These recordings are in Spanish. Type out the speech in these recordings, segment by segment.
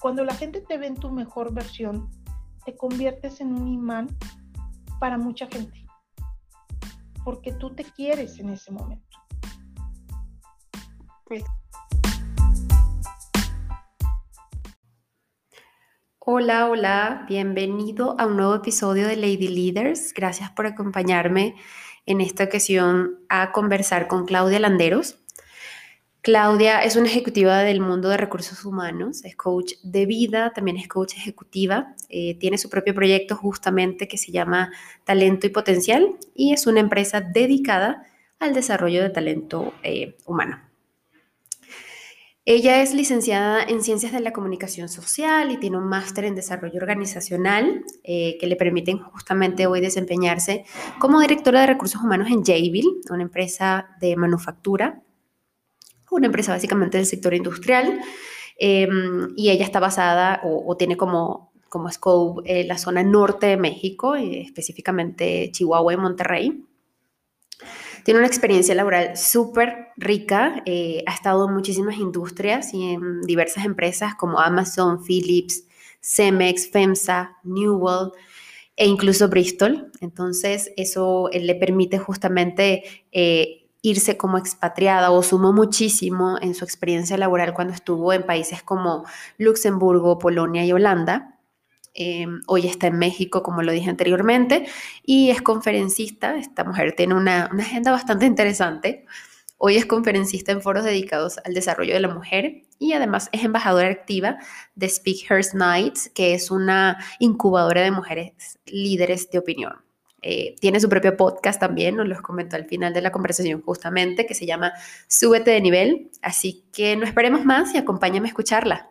cuando la gente te ve en tu mejor versión, te conviertes en un imán para mucha gente, porque tú te quieres en ese momento. Hola, hola, bienvenido a un nuevo episodio de Lady Leaders. Gracias por acompañarme en esta ocasión a conversar con Claudia Landeros. Claudia es una ejecutiva del mundo de recursos humanos, es coach de vida, también es coach ejecutiva, eh, tiene su propio proyecto justamente que se llama Talento y Potencial y es una empresa dedicada al desarrollo de talento eh, humano. Ella es licenciada en Ciencias de la Comunicación Social y tiene un máster en Desarrollo Organizacional eh, que le permiten justamente hoy desempeñarse como directora de recursos humanos en Jayville, una empresa de manufactura una empresa básicamente del sector industrial, em, y ella está basada o, tiene como, como scope eh, la zona norte de México, eh, específicamente Chihuahua y Monterrey. Tiene una experiencia laboral súper rica, eh, ha estado en muchísimas industrias y en diversas empresas como Amazon, Philips, Cemex, FEMSA, Newell e incluso Bristol. Entonces, eso le permite justamente irse como expatriada o sumó muchísimo en su experiencia laboral cuando estuvo en países como Luxemburgo, Polonia y Holanda. Em, hoy está en México, como lo dije anteriormente, y es conferencista. Esta mujer tiene una, una agenda bastante interesante. Hoy es conferencista en foros dedicados al desarrollo de la mujer y además es embajadora activa de Speak Her Nights, que es una incubadora de mujeres líderes de opinión. Eh, tiene su propio podcast también, nos lo comentó al final de la conversación justamente, que se llama Súbete de nivel. Así que no esperemos más y acompáñame a escucharla.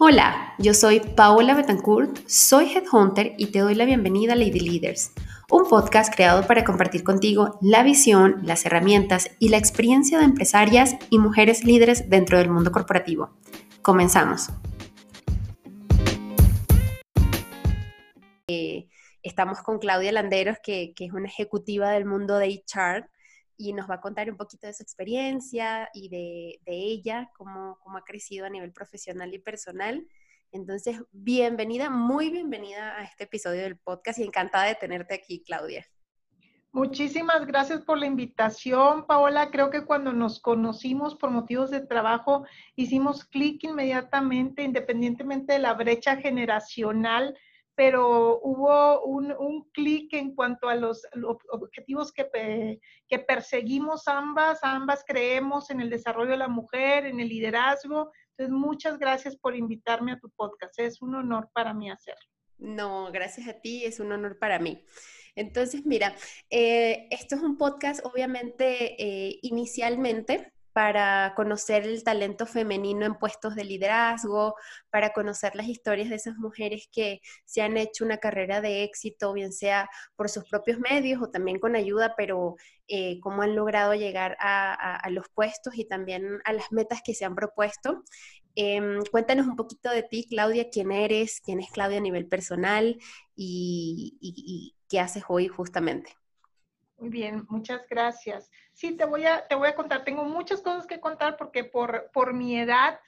Hola, yo soy Paola Betancourt, soy Headhunter y te doy la bienvenida a Lady Leaders, un podcast creado para compartir contigo la visión, las herramientas y la experiencia de empresarias y mujeres líderes dentro del mundo corporativo. Comenzamos. Eh, estamos con Claudia Landeros, que, es una ejecutiva del mundo de HR y nos va a contar un poquito de su experiencia y de, ella, cómo, cómo, ha crecido a nivel profesional y personal. Entonces, bienvenida, muy bienvenida a este episodio del podcast y encantada de tenerte aquí, Claudia. Muchísimas gracias por la invitación, Paola. Creo que cuando nos conocimos por motivos de trabajo, hicimos clic inmediatamente, independientemente de la brecha generacional, pero hubo un, un clic en cuanto a los, objetivos que, que perseguimos ambas. Ambas creemos en el desarrollo de la mujer, en el liderazgo. Entonces, muchas gracias por invitarme a tu podcast. Es un honor para mí hacerlo. No, gracias a ti, es un honor para mí. Entonces, mira, eh, esto es un podcast obviamente eh, inicialmente para conocer el talento femenino en puestos de liderazgo, para conocer las historias de esas mujeres que se han hecho una carrera de éxito, bien sea por sus propios medios o también con ayuda, pero eh, cómo han logrado llegar a, los puestos y también a las metas que se han propuesto. Em, cuéntanos un poquito de ti, Claudia, quién eres, quién es Claudia a nivel personal y, qué haces hoy justamente. Muy bien, muchas gracias. Sí, te voy a, te voy a contar, tengo muchas cosas que contar porque por, por mi edad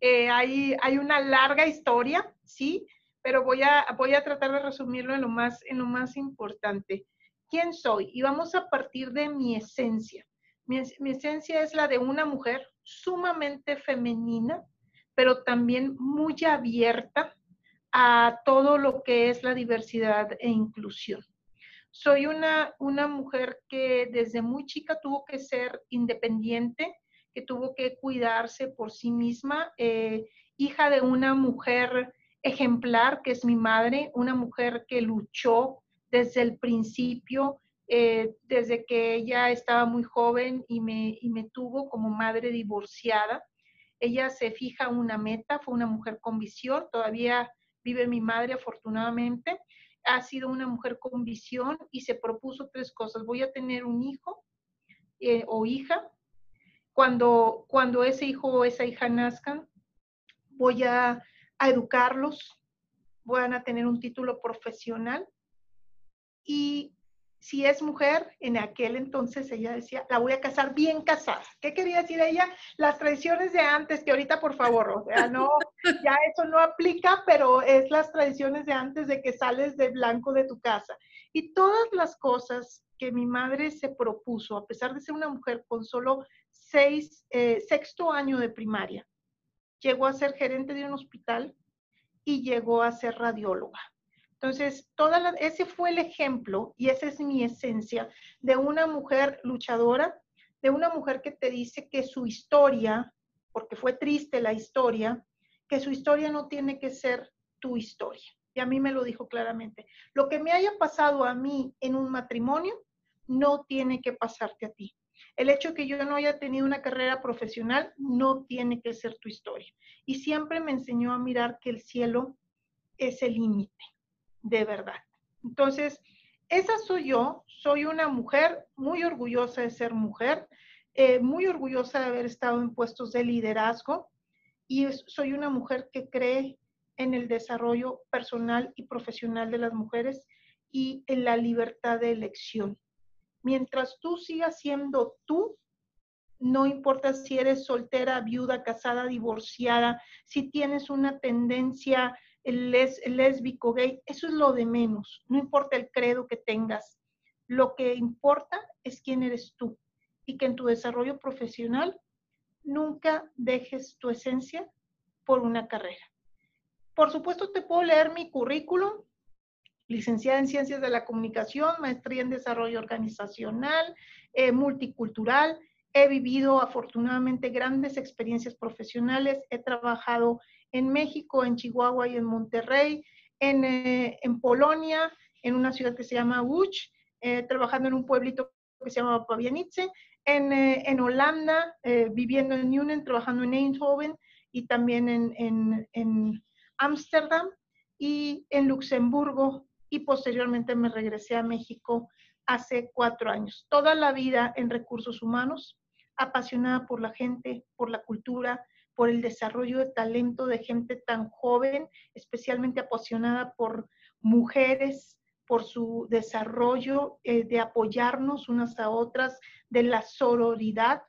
eh, hay, hay una larga historia, ¿sí? Pero voy a, voy a tratar de resumirlo en lo, más, en lo más importante. ¿Quién soy? Y vamos a partir de mi esencia. Mi, mi esencia es la de una mujer sumamente femenina, pero también muy abierta a todo lo que es la diversidad e inclusión. Soy una, una mujer que desde muy chica tuvo que ser independiente, que tuvo que cuidarse por sí misma, eh, hija de una mujer ejemplar, que es mi madre, una mujer que luchó desde el principio, eh, desde que ella estaba muy joven y me, y me tuvo como madre divorciada. Ella se fija una meta, fue una mujer con visión, todavía vive mi madre afortunadamente. Ha sido una mujer con visión y se propuso tres cosas. Voy a tener un hijo eh, o hija. Cuando, cuando ese hijo o esa hija nazcan, voy a, a educarlos, van a tener un título profesional y si es mujer, en aquel entonces ella decía, la voy a casar bien casada. ¿Qué quería decir ella? Las tradiciones de antes, que ahorita por favor, o sea, no, ya eso no aplica, pero es las tradiciones de antes de que sales de blanco de tu casa. Y todas las cosas que mi madre se propuso, a pesar de ser una mujer con solo seis, eh, sexto año de primaria, llegó a ser gerente de un hospital y llegó a ser radióloga. Entonces, toda ese fue el ejemplo y esa es mi esencia de una mujer luchadora, de una mujer que te dice que su historia, porque fue triste la historia, que su historia no tiene que ser tu historia. Y a mí me lo dijo claramente. Lo que me haya pasado a mí en un matrimonio no tiene que pasarte a ti. El hecho que yo no haya tenido una carrera profesional no tiene que ser tu historia. Y siempre me enseñó a mirar que el cielo es el límite de verdad. Entonces, esa soy yo, soy una mujer muy orgullosa de ser mujer, eh, muy orgullosa de haber estado en puestos de liderazgo y soy una mujer que cree en el desarrollo personal y profesional de las mujeres y en la libertad de elección. Mientras tú sigas siendo tú, no importa si eres soltera, viuda, casada, divorciada, si tienes una tendencia les, lésbico, gay, eso es lo de menos. No importa el credo que tengas. Lo que importa es quién eres tú y que en tu desarrollo profesional nunca dejes tu esencia por una carrera. Por supuesto, te puedo leer mi currículum, licenciada en Ciencias de la Comunicación, maestría en Desarrollo Organizacional, eh, multicultural. He vivido afortunadamente grandes experiencias profesionales, he trabajado en México, en Chihuahua y en Monterrey, en, eh, Polonia, en una ciudad que se llama Łódź, eh, trabajando en un pueblito que se llama Pavianice, en, eh, en Holanda, viviendo en Nuenen, trabajando en Eindhoven y también en Ámsterdam y en Luxemburgo y posteriormente me regresé a México hace cuatro años. Toda la vida en recursos humanos, apasionada por la gente, por la cultura, por el desarrollo de talento de gente tan joven, especialmente apasionada por mujeres, por su desarrollo, eh, de apoyarnos unas a otras, de la sororidad.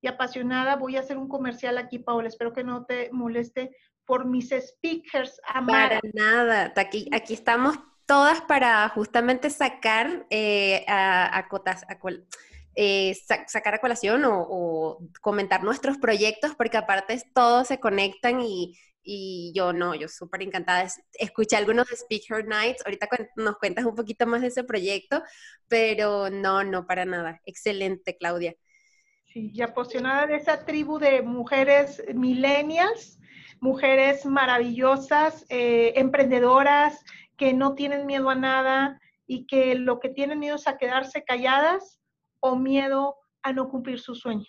Y apasionada, voy a hacer un comercial aquí, Paola, espero que no te moleste, por mis speakers amadas. Para nada, aquí, aquí estamos todas para justamente sacar eh, a, a, cotas, a, eh, sacar a colación o, comentar nuestros proyectos, porque aparte todos se conectan y, yo no, yo súper encantada. Escuché algunos de Speaker Nights, ahorita nos cuentas un poquito más de ese proyecto, pero no, no, para nada. Excelente, Claudia. Sí, y apasionada de esa tribu de mujeres millennials, mujeres maravillosas, eh, emprendedoras, que no tienen miedo a nada y que lo que tienen miedo es a quedarse calladas o miedo a no cumplir su sueño.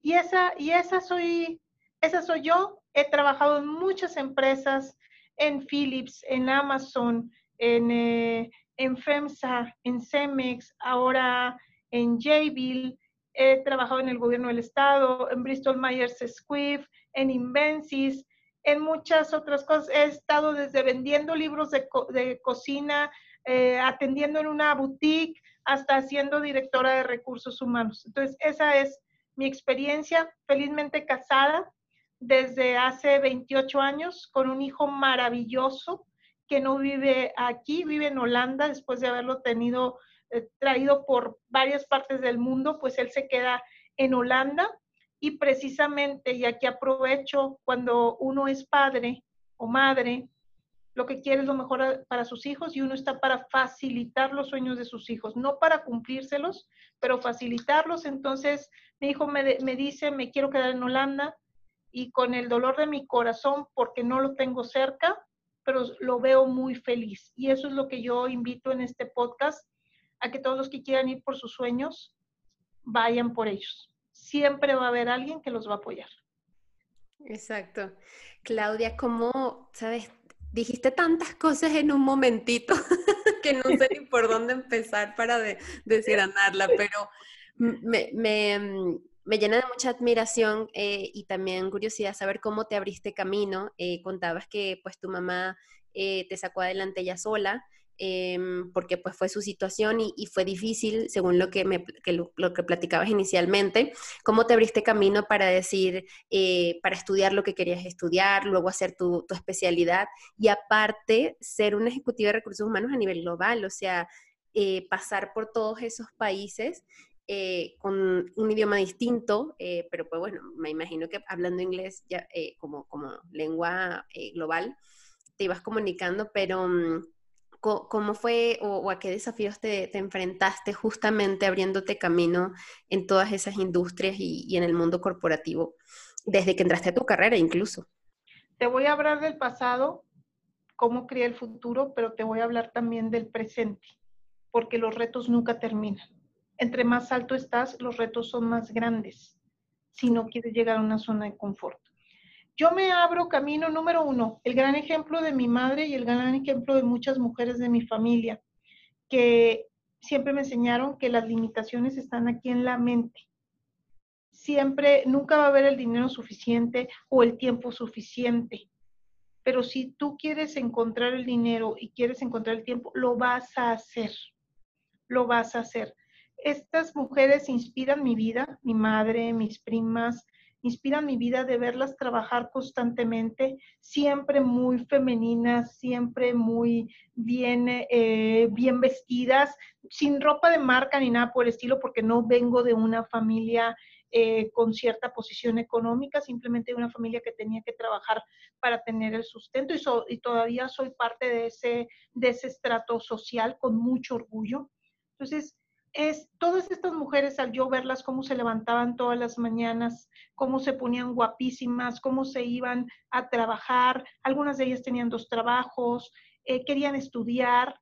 Y esa, y esa soy, esa soy yo. He trabajado en muchas empresas, en Philips, en Amazon, en, eh, en FEMSA, en Cemex, ahora en Jabil. He trabajado en el gobierno del estado, en Bristol Myers Squibb, en Invencis, en muchas otras cosas. He estado desde vendiendo libros de, de cocina, eh, atendiendo en una boutique, hasta siendo directora de recursos humanos. Entonces, esa es mi experiencia, felizmente casada desde hace 28 años con un hijo maravilloso que no vive aquí, vive en Holanda después de haberlo tenido eh, traído por varias partes del mundo, pues él se queda en Holanda y precisamente, y aquí aprovecho, cuando uno es padre o madre, lo que quiere es lo mejor para sus hijos y uno está para facilitar los sueños de sus hijos, no para cumplírselos, pero facilitarlos. Entonces, mi hijo me, me dice, me quiero quedar en Holanda y con el dolor de mi corazón, porque no lo tengo cerca, pero lo veo muy feliz. Y eso es lo que yo invito en este podcast, a que todos los que quieran ir por sus sueños, vayan por ellos. Siempre va a haber alguien que los va a apoyar. Exacto. Claudia, ¿cómo, sabes? dijiste tantas cosas en un momentito que no sé ni por dónde empezar para de, pero me, me, llena de mucha admiración eh, y también curiosidad saber cómo te abriste camino. Eh, contabas que pues tu mamá eh, te sacó adelante ella sola. em, porque pues fue su situación y, fue difícil, según lo que, me, lo, que platicabas inicialmente. ¿Cómo te abriste camino para decir, eh, para estudiar lo que querías estudiar, luego hacer tu, tu especialidad y aparte ser una ejecutiva de recursos humanos a nivel global? O sea, pasar por todos esos países eh, con un idioma distinto, eh, pero pues bueno, me imagino que hablando inglés ya, como, como lengua global, te ibas comunicando, pero mm, ¿cómo fue o, a qué desafíos te, enfrentaste justamente abriéndote camino en todas esas industrias y, y en el mundo corporativo, desde que entraste a tu carrera incluso? Te voy a hablar del pasado, cómo crea el futuro, pero te voy a hablar también del presente porque los retos nunca terminan. Entre más alto estás, los retos son más grandes si no quieres llegar a una zona de confort. Yo me abro camino número uno, el gran ejemplo de mi madre y el gran ejemplo de muchas mujeres de mi familia, que siempre me enseñaron que las limitaciones están aquí en la mente. Siempre, nunca va a haber el dinero suficiente o el tiempo suficiente. Pero si tú quieres encontrar el dinero y quieres encontrar el tiempo, lo vas a hacer lo vas a hacer. Estas mujeres inspiran mi vida, mi madre, mis primas, inspiran mi vida de verlas trabajar constantemente, siempre muy femeninas, siempre muy bien, eh, bien vestidas, sin ropa de marca ni nada por el estilo, porque no vengo de una familia eh, con cierta posición económica, simplemente de una familia que tenía que trabajar para tener el sustento y, y todavía soy parte de ese, de ese estrato social con mucho orgullo. Entonces, es todas estas mujeres, al yo verlas, cómo se levantaban todas las mañanas, cómo se ponían guapísimas, cómo se iban a trabajar, algunas de ellas tenían dos trabajos, eh, querían estudiar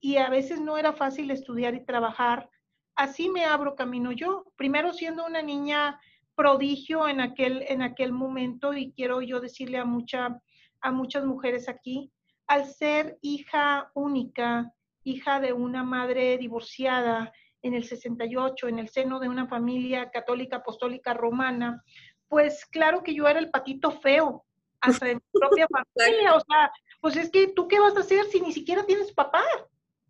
y a veces no era fácil estudiar y trabajar. Así me abro camino yo, primero siendo una niña prodigio en aquel, en aquel momento y quiero yo decirle a, mucha, a muchas mujeres aquí, al ser hija única, hija de una madre divorciada en el 68, en el seno de una familia católica apostólica romana, pues claro que yo era el patito feo, hasta de mi propia familia. O sea, pues es que tú qué vas a hacer si ni siquiera tienes papá.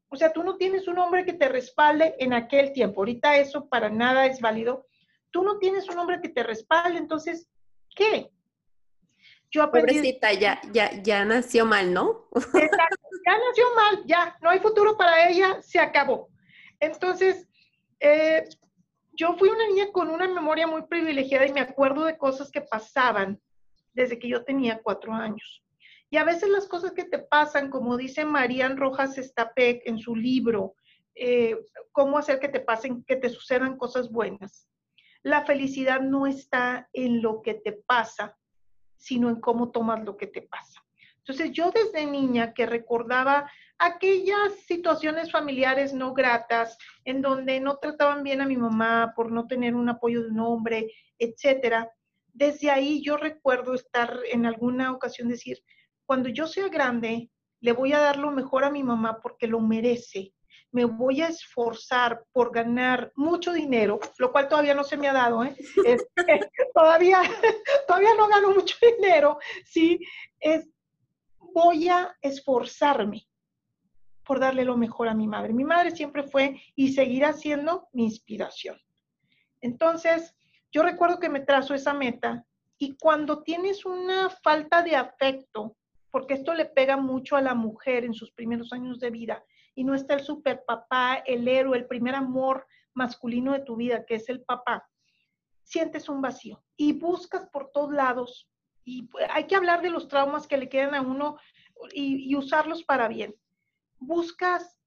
O sea, tú no tienes un hombre que te respalde en aquel tiempo. Ahorita eso para nada es válido. Tú no tienes un hombre que te respalde, entonces, ¿qué? Yo Pobrecita, ya, ya, ya nació mal, ¿no? Exacto, ya nació mal, ya, no hay futuro para ella, se acabó. Entonces, eh, yo fui una niña con una memoria muy privilegiada y me acuerdo de cosas que pasaban desde que yo tenía cuatro años. Y a veces las cosas que te pasan, como dice Marían Rojas Estapec en su libro, eh, cómo hacer que te pasen, que te sucedan cosas buenas. La felicidad no está en lo que te pasa, sino en cómo tomas lo que te pasa. Entonces yo desde niña que recordaba aquellas situaciones familiares no gratas, en donde no trataban bien a mi mamá por no tener un apoyo de un hombre, etcétera, desde ahí yo recuerdo estar en alguna ocasión decir, cuando yo sea grande, le voy a dar lo mejor a mi mamá porque lo merece me voy a esforzar por ganar mucho dinero, lo cual todavía no se me ha dado, ¿eh? todavía, todavía no gano mucho dinero, ¿sí? Es, voy a esforzarme por darle lo mejor a mi madre. Mi madre siempre fue y seguirá siendo mi inspiración. Entonces, yo recuerdo que me trazo esa meta y cuando tienes una falta de afecto, porque esto le pega mucho a la mujer en sus primeros años de vida, y no está el super papá, el héroe, el primer amor masculino de tu vida, que es el papá, sientes un vacío y buscas por todos lados. Y hay que hablar de los traumas que le quedan a uno y, usarlos para bien. Buscas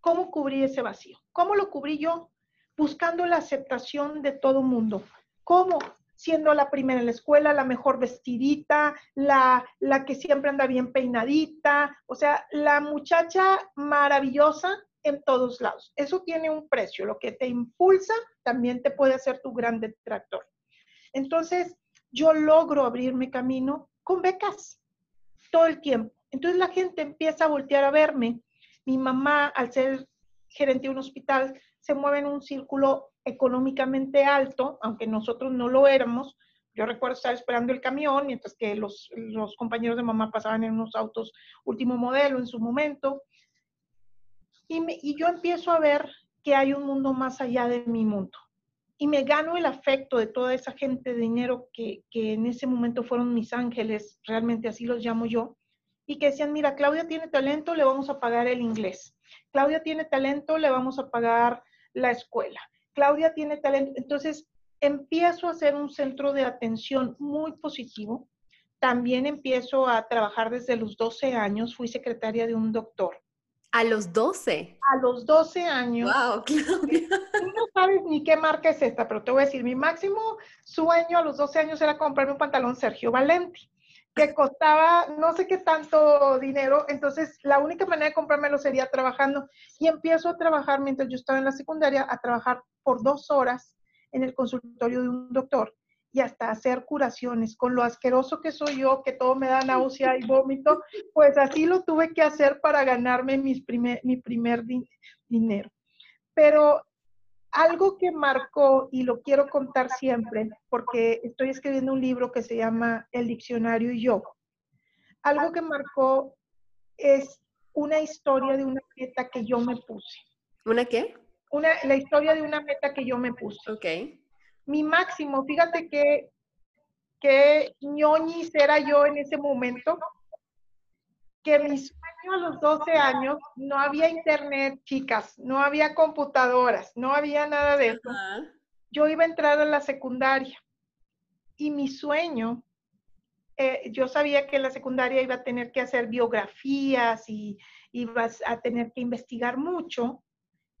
cómo cubrir ese vacío. ¿Cómo lo cubrí yo? Buscando la aceptación de todo mundo. ¿Cómo? Siendo la primera en la escuela, la mejor vestidita, la, la que siempre anda bien peinadita, o sea, la muchacha maravillosa en todos lados. Eso tiene un precio. Lo que te impulsa también te puede hacer tu gran detractor. Entonces, yo logro abrirme camino con becas todo el tiempo. Entonces la gente empieza a voltear a verme. Mi mamá, al ser gerente de un hospital, se mueve en un círculo económicamente alto, aunque nosotros no lo éramos, Yo recuerdo estar esperando el camión mientras que los, los compañeros de mamá pasaban en unos autos último modelo en su momento. Y, y yo empiezo a ver que hay un mundo más allá de mi mundo. Y me gano el afecto de toda esa gente de dinero que, que en ese momento fueron mis ángeles, realmente así los llamo yo, y que decían, mira, Claudia tiene talento, le vamos a pagar el inglés. Claudia tiene talento, le vamos a pagar la escuela. Claudia tiene talento. Entonces, empiezo a hacer un centro de atención muy positivo. También empiezo a trabajar desde los 12 años. Fui secretaria de un doctor. ¿A los 12? A los 12 años. ¡Wow, Claudia! Tú no sabes ni qué marca es esta, pero te voy a decir, mi máximo sueño a los 12 años era comprarme un pantalón Sergio Valenti, que costaba no sé qué tanto dinero. Entonces, la única manera de comprármelo sería trabajando. Y empiezo a trabajar mientras yo estaba en la secundaria, a trabajar por dos horas en el consultorio de un doctor y hasta hacer curaciones. Con lo asqueroso que soy yo, que todo me da náusea y vómito, pues así lo tuve que hacer para ganarme mis primer, mi primer dinero. Pero algo que marcó, y lo quiero contar siempre, porque estoy escribiendo un libro que se llama El Diccionario y yo. Algo que marcó es una historia de una meta que yo me puse. ¿Una qué? una, la historia de una meta que yo me puse. Ok. Mi máximo, fíjate que, que ñoñis era yo en ese momento, que mi sueño a los 12 años no había internet, chicas, no había computadoras, no había nada de eso. Yo iba a entrar a la secundaria y mi sueño, eh, yo sabía que en la secundaria iba a tener que hacer biografías y iba a tener que investigar mucho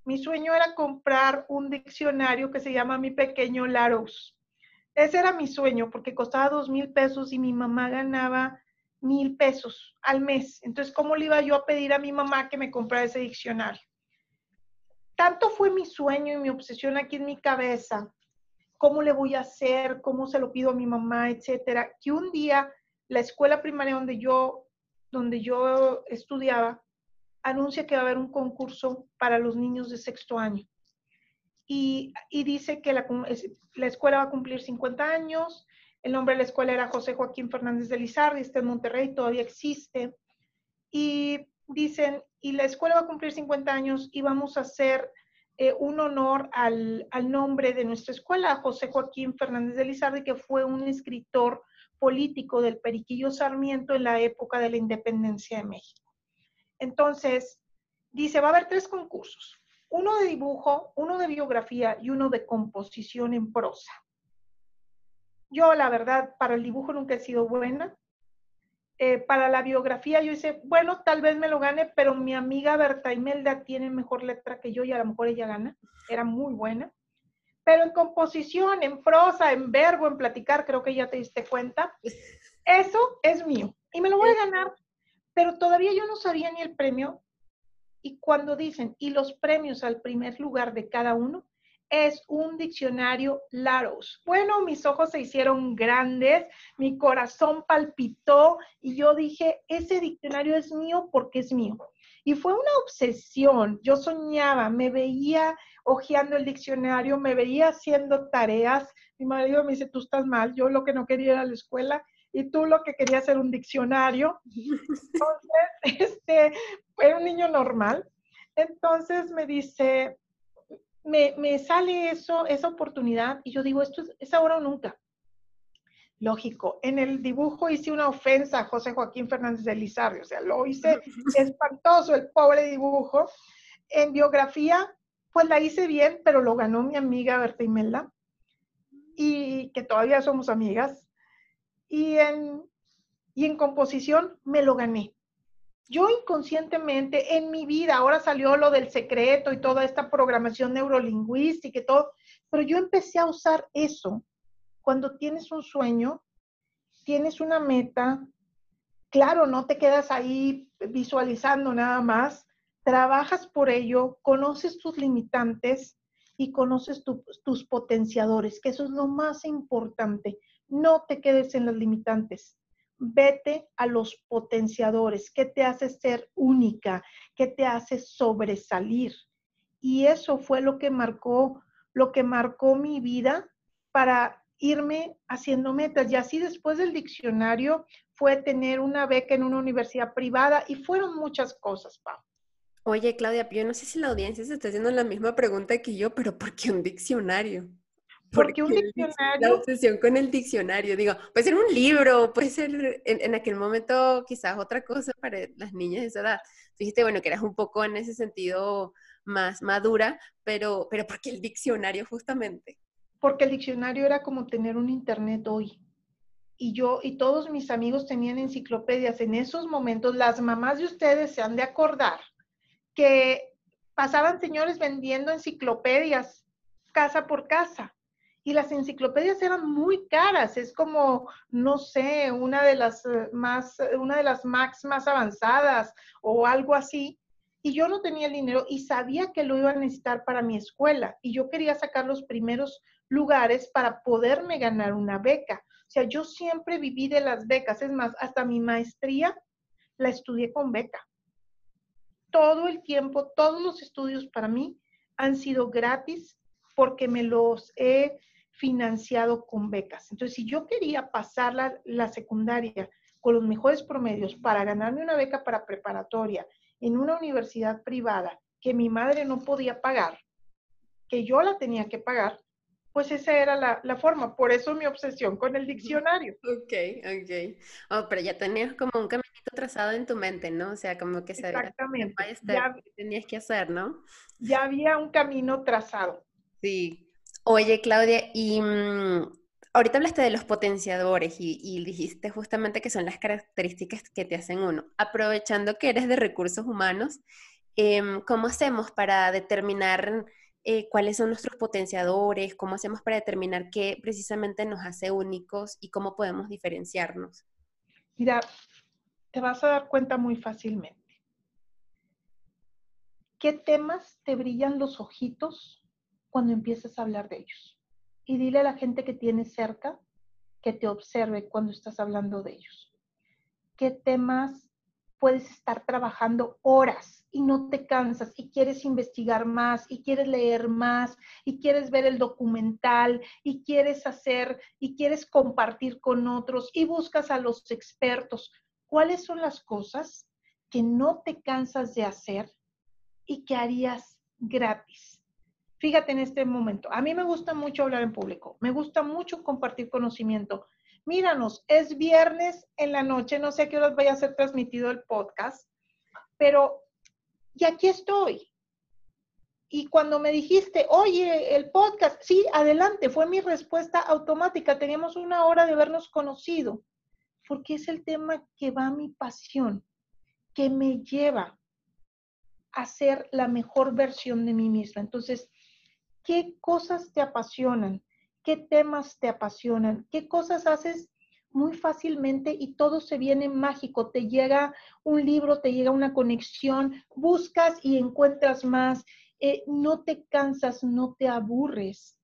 mi sueño era comprar un diccionario que se llama Mi Pequeño Laros. Ese era mi sueño porque costaba dos mil pesos y mi mamá ganaba mil pesos al mes. Entonces, ¿cómo le iba yo a pedir a mi mamá que me comprara ese diccionario? Tanto fue mi sueño y mi obsesión aquí en mi cabeza, cómo le voy a hacer, cómo se lo pido a mi mamá, etcétera, que un día la escuela primaria donde yo, donde yo estudiaba anuncia que va a haber un concurso para los niños de sexto año. Y, dice que la, la, escuela va a cumplir 50 años. El nombre de la escuela era José Joaquín Fernández de Lizardi, está en Monterrey, todavía existe. Y dicen, y la escuela va a cumplir 50 años y vamos a hacer eh, un honor al, al, nombre de nuestra escuela, José Joaquín Fernández de Lizardi, que fue un escritor político del Periquillo Sarmiento en la época de la independencia de México. Entonces, dice, va a haber tres concursos, uno de dibujo, uno de biografía y uno de composición en prosa. Yo, la verdad, para el dibujo nunca he sido buena. Eh, para la biografía yo hice, bueno, tal vez me lo gane, pero mi amiga Berta Imelda tiene mejor letra que yo y a lo mejor ella gana. Era muy buena. Pero en composición, en prosa, en verbo, en platicar, creo que ya te diste cuenta. Eso es mío. Y me lo voy a ganar pero todavía yo no sabía ni el premio. Y cuando dicen, y los premios al primer lugar de cada uno, es un diccionario Laros. Bueno, mis ojos se hicieron grandes, mi corazón palpitó y yo dije, ese diccionario es mío porque es mío. Y fue una obsesión. Yo soñaba, me veía hojeando el diccionario, me veía haciendo tareas. Mi marido me dice, tú estás mal, yo lo que no quería era la escuela y tú lo que querías era un diccionario. Entonces, este, era un niño normal. Entonces me dice, me, me, sale eso, esa oportunidad y yo digo, esto es, es, ahora o nunca. Lógico, en el dibujo hice una ofensa a José Joaquín Fernández de Lizardi, o sea, lo hice espantoso el pobre dibujo. En biografía, pues la hice bien, pero lo ganó mi amiga Berta Imelda, y que todavía somos amigas y en, y en composición me lo gané. Yo inconscientemente en mi vida, ahora salió lo del secreto y toda esta programación neurolingüística y todo, pero yo empecé a usar eso cuando tienes un sueño, tienes una meta, claro, no te quedas ahí visualizando nada más, trabajas por ello, conoces tus limitantes y conoces tus potenciadores, que eso es lo más importante. No te quedes en las limitantes. Vete a los potenciadores. ¿Qué te hace ser única? ¿Qué te hace sobresalir? Y eso fue lo que marcó, lo que marcó mi vida para irme haciendo metas. Y así después del diccionario fue tener una beca en una universidad privada y fueron muchas cosas, Pau. Oye, Claudia, yo no sé si la audiencia se está haciendo la misma pregunta que yo, pero ¿por qué un diccionario? Porque un diccionario. La obsesión con el diccionario. Digo, puede ser un libro, puede ser en, aquel momento quizás otra cosa para las niñas de esa edad. Dijiste, bueno, que eras un poco en ese sentido más madura, pero, pero ¿por qué el diccionario justamente? Porque el diccionario era como tener un internet hoy. Y yo y todos mis amigos tenían enciclopedias. En esos momentos, las mamás de ustedes se han de acordar que pasaban señores vendiendo enciclopedias casa por casa y las enciclopedias eran muy caras, es como, no sé, una de las eh, más, eh, una de las Macs más avanzadas o algo así. Y yo no tenía el dinero y sabía que lo iba a necesitar para mi escuela y yo quería sacar los primeros lugares para poderme ganar una beca. O sea, yo siempre viví de las becas, es más, hasta mi maestría la estudié con beca. Todo el tiempo, todos los estudios para mí han sido gratis porque me los he financiado con becas. Entonces, si yo quería pasar la, secundaria con los mejores promedios para ganarme una beca para preparatoria en una universidad privada que mi madre no podía pagar, que yo la tenía que pagar, pues esa era la, forma. Por eso mi obsesión con el diccionario. Ok, ok. Oh, pero ya tenías como un caminito trazado en tu mente, ¿no? O sea, como que sabías Exactamente. Ya, tenías que hacer, ¿no? Ya había un camino trazado. Sí, Oye, Claudia, y mm, ahorita hablaste de los potenciadores y, dijiste justamente que son las características que te hacen uno. Aprovechando que eres de recursos humanos, em, ¿cómo hacemos para determinar eh, cuáles son nuestros potenciadores? ¿Cómo hacemos para determinar qué precisamente nos hace únicos y cómo podemos diferenciarnos? Mira, te vas a dar cuenta muy fácilmente. ¿Qué temas te brillan los ojitos cuando empieces a hablar de ellos. Y dile a la gente que tienes cerca que te observe cuando estás hablando de ellos. ¿Qué temas puedes estar trabajando horas y no te cansas y quieres investigar más y quieres leer más y quieres ver el documental y quieres hacer y quieres compartir con otros y buscas a los expertos? ¿Cuáles son las cosas que no te cansas de hacer y que harías gratis? Fíjate en este momento, a mí me gusta mucho hablar en público, me gusta mucho compartir conocimiento. Míranos, es viernes en la noche, no sé a qué horas vaya a ser transmitido el podcast, pero y aquí estoy. Y cuando me dijiste, oye, el podcast, sí, adelante, fue mi respuesta automática. Teníamos una hora de habernos conocido, porque es el tema que va a mi pasión, que me lleva a ser la mejor versión de mí misma. Entonces, qué cosas te apasionan, qué temas te apasionan, qué cosas haces muy fácilmente y todo se viene mágico. Te llega un libro, te llega una conexión, buscas y encuentras más. Eh, no te cansas, no te aburres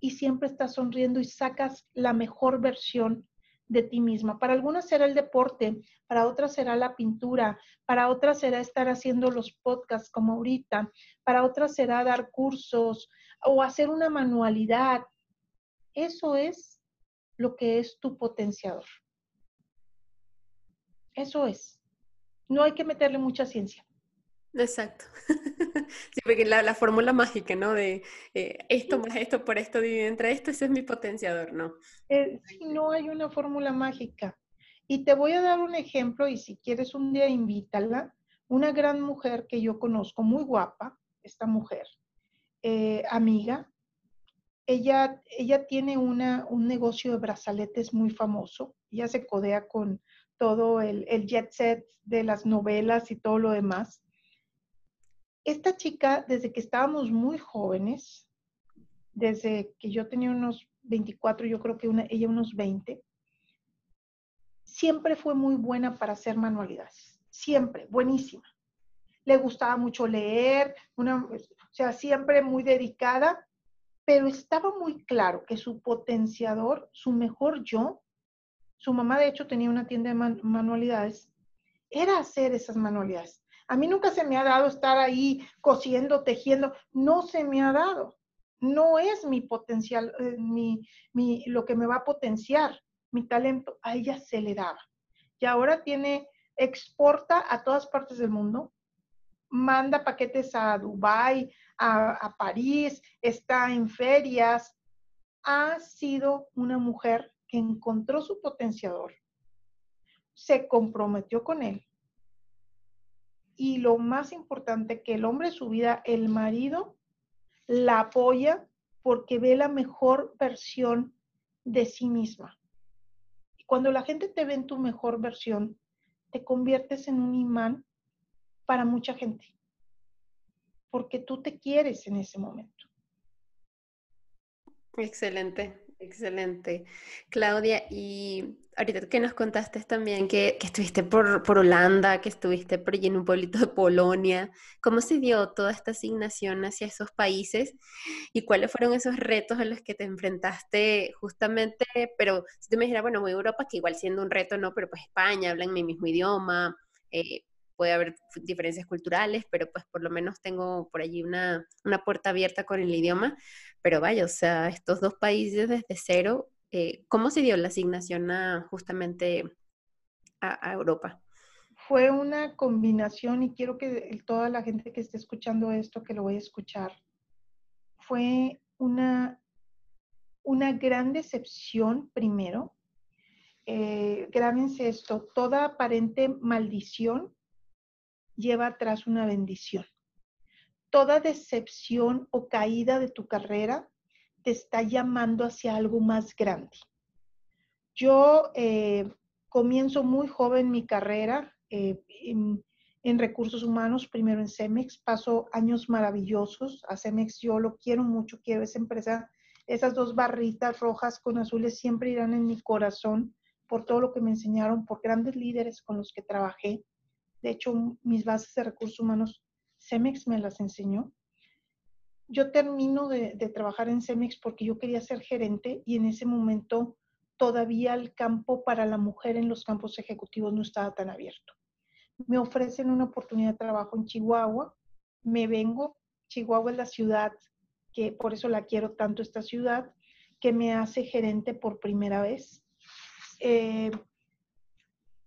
y siempre estás sonriendo y sacas la mejor versión de ti misma. Para algunas será el deporte, para otras será la pintura, para otras será estar haciendo los podcasts como ahorita, para otras será dar cursos o hacer una manualidad. Eso es lo que es tu potenciador. Eso es. No hay que meterle mucha ciencia. Exacto. sí, porque la, fórmula mágica, ¿no? De eh, esto más esto por esto divide entre esto, ese es mi potenciador, ¿no? Eh, sí, no hay una fórmula mágica. Y te voy a dar un ejemplo y si quieres un día invítala. Una gran mujer que yo conozco, muy guapa, esta mujer, eh, amiga, ella, ella tiene una, un negocio de brazaletes muy famoso. Ella se codea con todo el, el jet set de las novelas y todo lo demás esta chica, desde que estábamos muy jóvenes, desde que yo tenía unos 24, yo creo que ella unos 20, siempre fue muy buena para hacer manualidades. Siempre, buenísima. Le gustaba mucho leer, una, o sea, siempre muy dedicada, pero estaba muy claro que su potenciador, su mejor yo, su mamá de hecho tenía una tienda de manualidades, era hacer esas manualidades. A mí nunca se me ha dado estar ahí cosiendo, tejiendo, no se me ha dado. no es mi potencial, eh, mi, lo que me va a potenciar, mi talento, a ella se le daba. Y ahora tiene, exporta a todas partes del mundo, manda paquetes a Dubái, a, a París, está en ferias. Ha sido una mujer que encontró su potenciador, se comprometió con él. Y lo más importante, que el hombre de su vida, el marido, la apoya porque ve la mejor versión de sí misma. Y cuando la gente te ve en tu mejor versión, te conviertes en un imán para mucha gente, porque tú te quieres en ese momento. Excelente. Excelente. Claudia, y ahorita que nos contaste también que, estuviste por, por, Holanda, que estuviste por allí en un pueblito de Polonia, ¿cómo se dio toda esta asignación hacia esos países y cuáles fueron esos retos a los que te enfrentaste justamente? Pero si tú me dijeras, bueno, voy a Europa, que igual siendo un reto, no, pero pues España, hablan mi mismo idioma, eh, puede haber diferencias culturales, pero pues por lo menos tengo por allí una, una puerta abierta con el idioma. Pero vaya, o sea, estos dos países desde cero, eh, ¿cómo se dio la asignación a, justamente a, Europa? Fue una combinación y quiero que toda la gente que esté escuchando esto, que lo voy a escuchar, fue una, una gran decepción primero. Eh, grábense esto, toda aparente maldición lleva atrás una bendición. Toda decepción o caída de tu carrera te está llamando hacia algo más grande. Yo eh, comienzo muy joven mi carrera eh, en, recursos humanos, primero en Cemex, paso años maravillosos. A Cemex yo lo quiero mucho, quiero esa empresa. Esas dos barritas rojas con azules siempre irán en mi corazón por todo lo que me enseñaron, por grandes líderes con los que trabajé. De hecho, mis bases de recursos humanos, Cemex me las enseñó. Yo termino de, trabajar en Cemex porque yo quería ser gerente y en ese momento todavía el campo para la mujer en los campos ejecutivos no estaba tan abierto. Me ofrecen una oportunidad de trabajo en Chihuahua, me vengo, Chihuahua es la ciudad que por eso la quiero tanto esta ciudad, que me hace gerente por primera vez. Eh,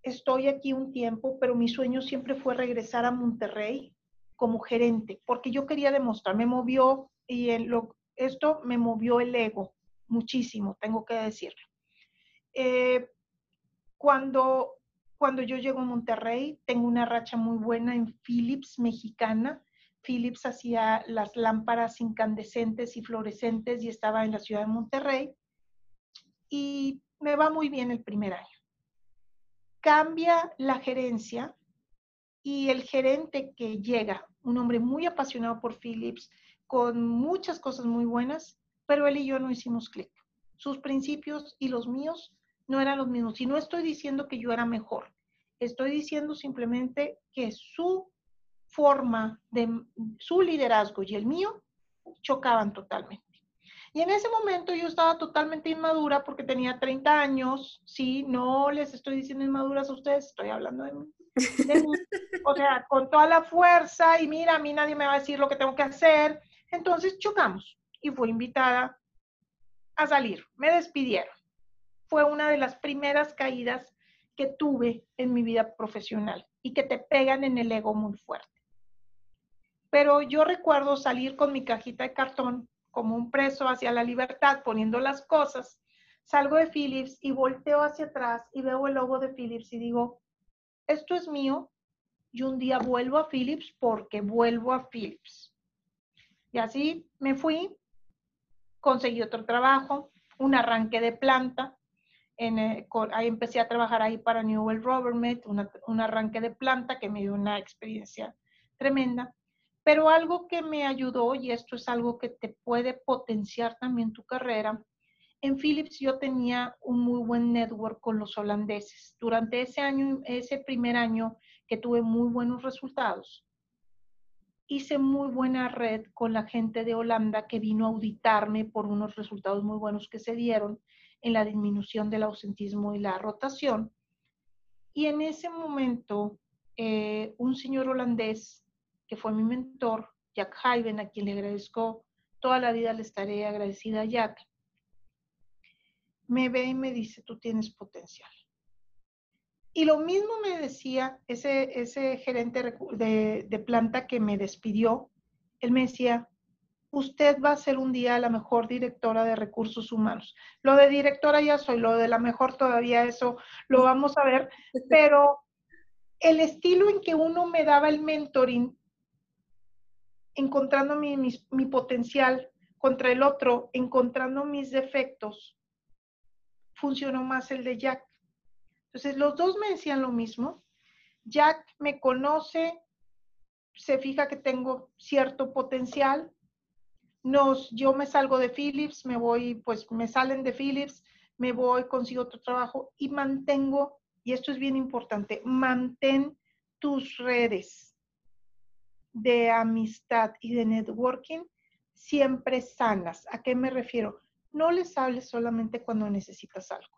estoy aquí un tiempo, pero mi sueño siempre fue regresar a Monterrey como gerente, porque yo quería demostrar, me movió y esto me movió el ego muchísimo, tengo que decirlo. Eh, cuando, cuando yo llego a Monterrey, tengo una racha muy buena en Philips mexicana. Philips hacía las lámparas incandescentes y fluorescentes y estaba en la ciudad de Monterrey. Y me va muy bien el primer año cambia la gerencia y el gerente que llega, un hombre muy apasionado por Philips, con muchas cosas muy buenas, pero él y yo no hicimos clic. Sus principios y los míos no eran los mismos. Y no estoy diciendo que yo era mejor, estoy diciendo simplemente que su forma de su liderazgo y el mío chocaban totalmente. Y en ese momento yo estaba totalmente inmadura porque tenía 30 años, sí, no les estoy diciendo inmaduras a ustedes, estoy hablando de mí. O sea, con toda la fuerza y mira, a mí nadie me va a decir lo que tengo que hacer. Entonces chocamos y fui invitada a salir. Me despidieron. Fue una de las primeras caídas que tuve en mi vida profesional y que te pegan en el ego muy fuerte. Pero yo recuerdo salir con mi cajita de cartón como un preso hacia la libertad poniendo las cosas, salgo de Philips y volteo hacia atrás y veo el logo de Philips y digo, esto es mío y un día vuelvo a Philips porque vuelvo a Philips. Y así me fui, conseguí otro trabajo, un arranque de planta. En, eh, ahí empecé a trabajar ahí para Newell Rubbermaid, un arranque de planta que me dio una experiencia tremenda. Pero algo que me ayudó, y esto es algo que te puede potenciar también tu carrera, en Philips yo tenía un muy buen network con los holandeses. Durante ese año, ese primer año que tuve muy buenos resultados, hice muy buena red con la gente de Holanda que vino a auditarme por unos resultados muy buenos que se dieron en la disminución del ausentismo y la rotación. Y en ese momento, eh, un señor holandés que fue mi mentor, Jack Hyben, a quien le agradezco toda la vida le estaré agradecida a Jack. Me ve y me dice, tú tienes potencial. Y lo mismo me decía ese, ese gerente de, de planta que me despidió. Él me decía, usted va a ser un día la mejor directora de recursos humanos. Lo de directora ya soy, lo de la mejor todavía eso lo vamos a ver, pero el estilo en que uno me daba el mentoring, encontrando mi, mi, potencial contra el otro, encontrando mis defectos, funcionó más el de Jack. Entonces, los dos me decían lo mismo. Jack me conoce, se fija que tengo cierto potencial, nos, yo me salgo de Philips, me voy, pues me salen de Philips, me voy, consigo otro trabajo y mantengo, y esto es bien importante, mantén tus redes de amistad y de networking siempre sanas. ¿A qué me refiero? No les hables solamente cuando necesitas algo.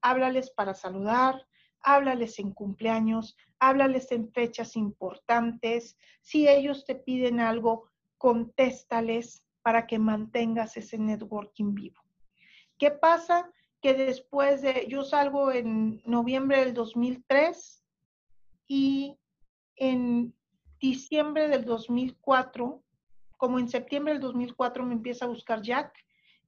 Háblales para saludar, háblales en cumpleaños, háblales en fechas importantes. Si ellos te piden algo, contéstales para que mantengas ese networking vivo. ¿Qué pasa? Que después de, yo salgo en noviembre del 2003 y en diciembre del 2004, como en septiembre del 2004 me empieza a buscar Jack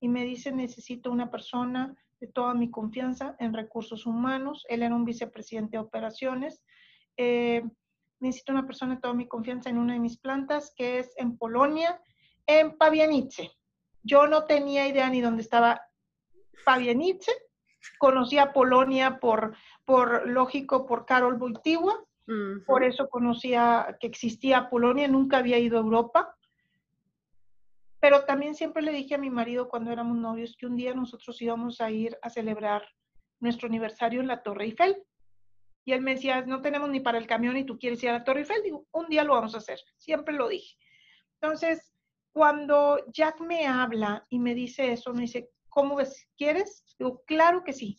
y me dice necesito una persona de toda mi confianza en recursos humanos. Él era un vicepresidente de operaciones. Eh, necesito una persona de toda mi confianza en una de mis plantas que es en Polonia en Pavianice. Yo no tenía idea ni dónde estaba Pavianice. Conocía Polonia por, por lógico, por Karol Wojtyła. Por eso conocía que existía Polonia. Nunca había ido a Europa. Pero también siempre le dije a mi marido cuando éramos novios que un día nosotros íbamos a ir a celebrar nuestro aniversario en la Torre Eiffel. Y él me decía, no tenemos ni para el camión y tú quieres ir a la Torre Eiffel. Digo, un día lo vamos a hacer. Siempre lo dije. Entonces, cuando Jack me habla y me dice eso, me dice, ¿cómo ves? ¿Quieres? Digo, claro que sí.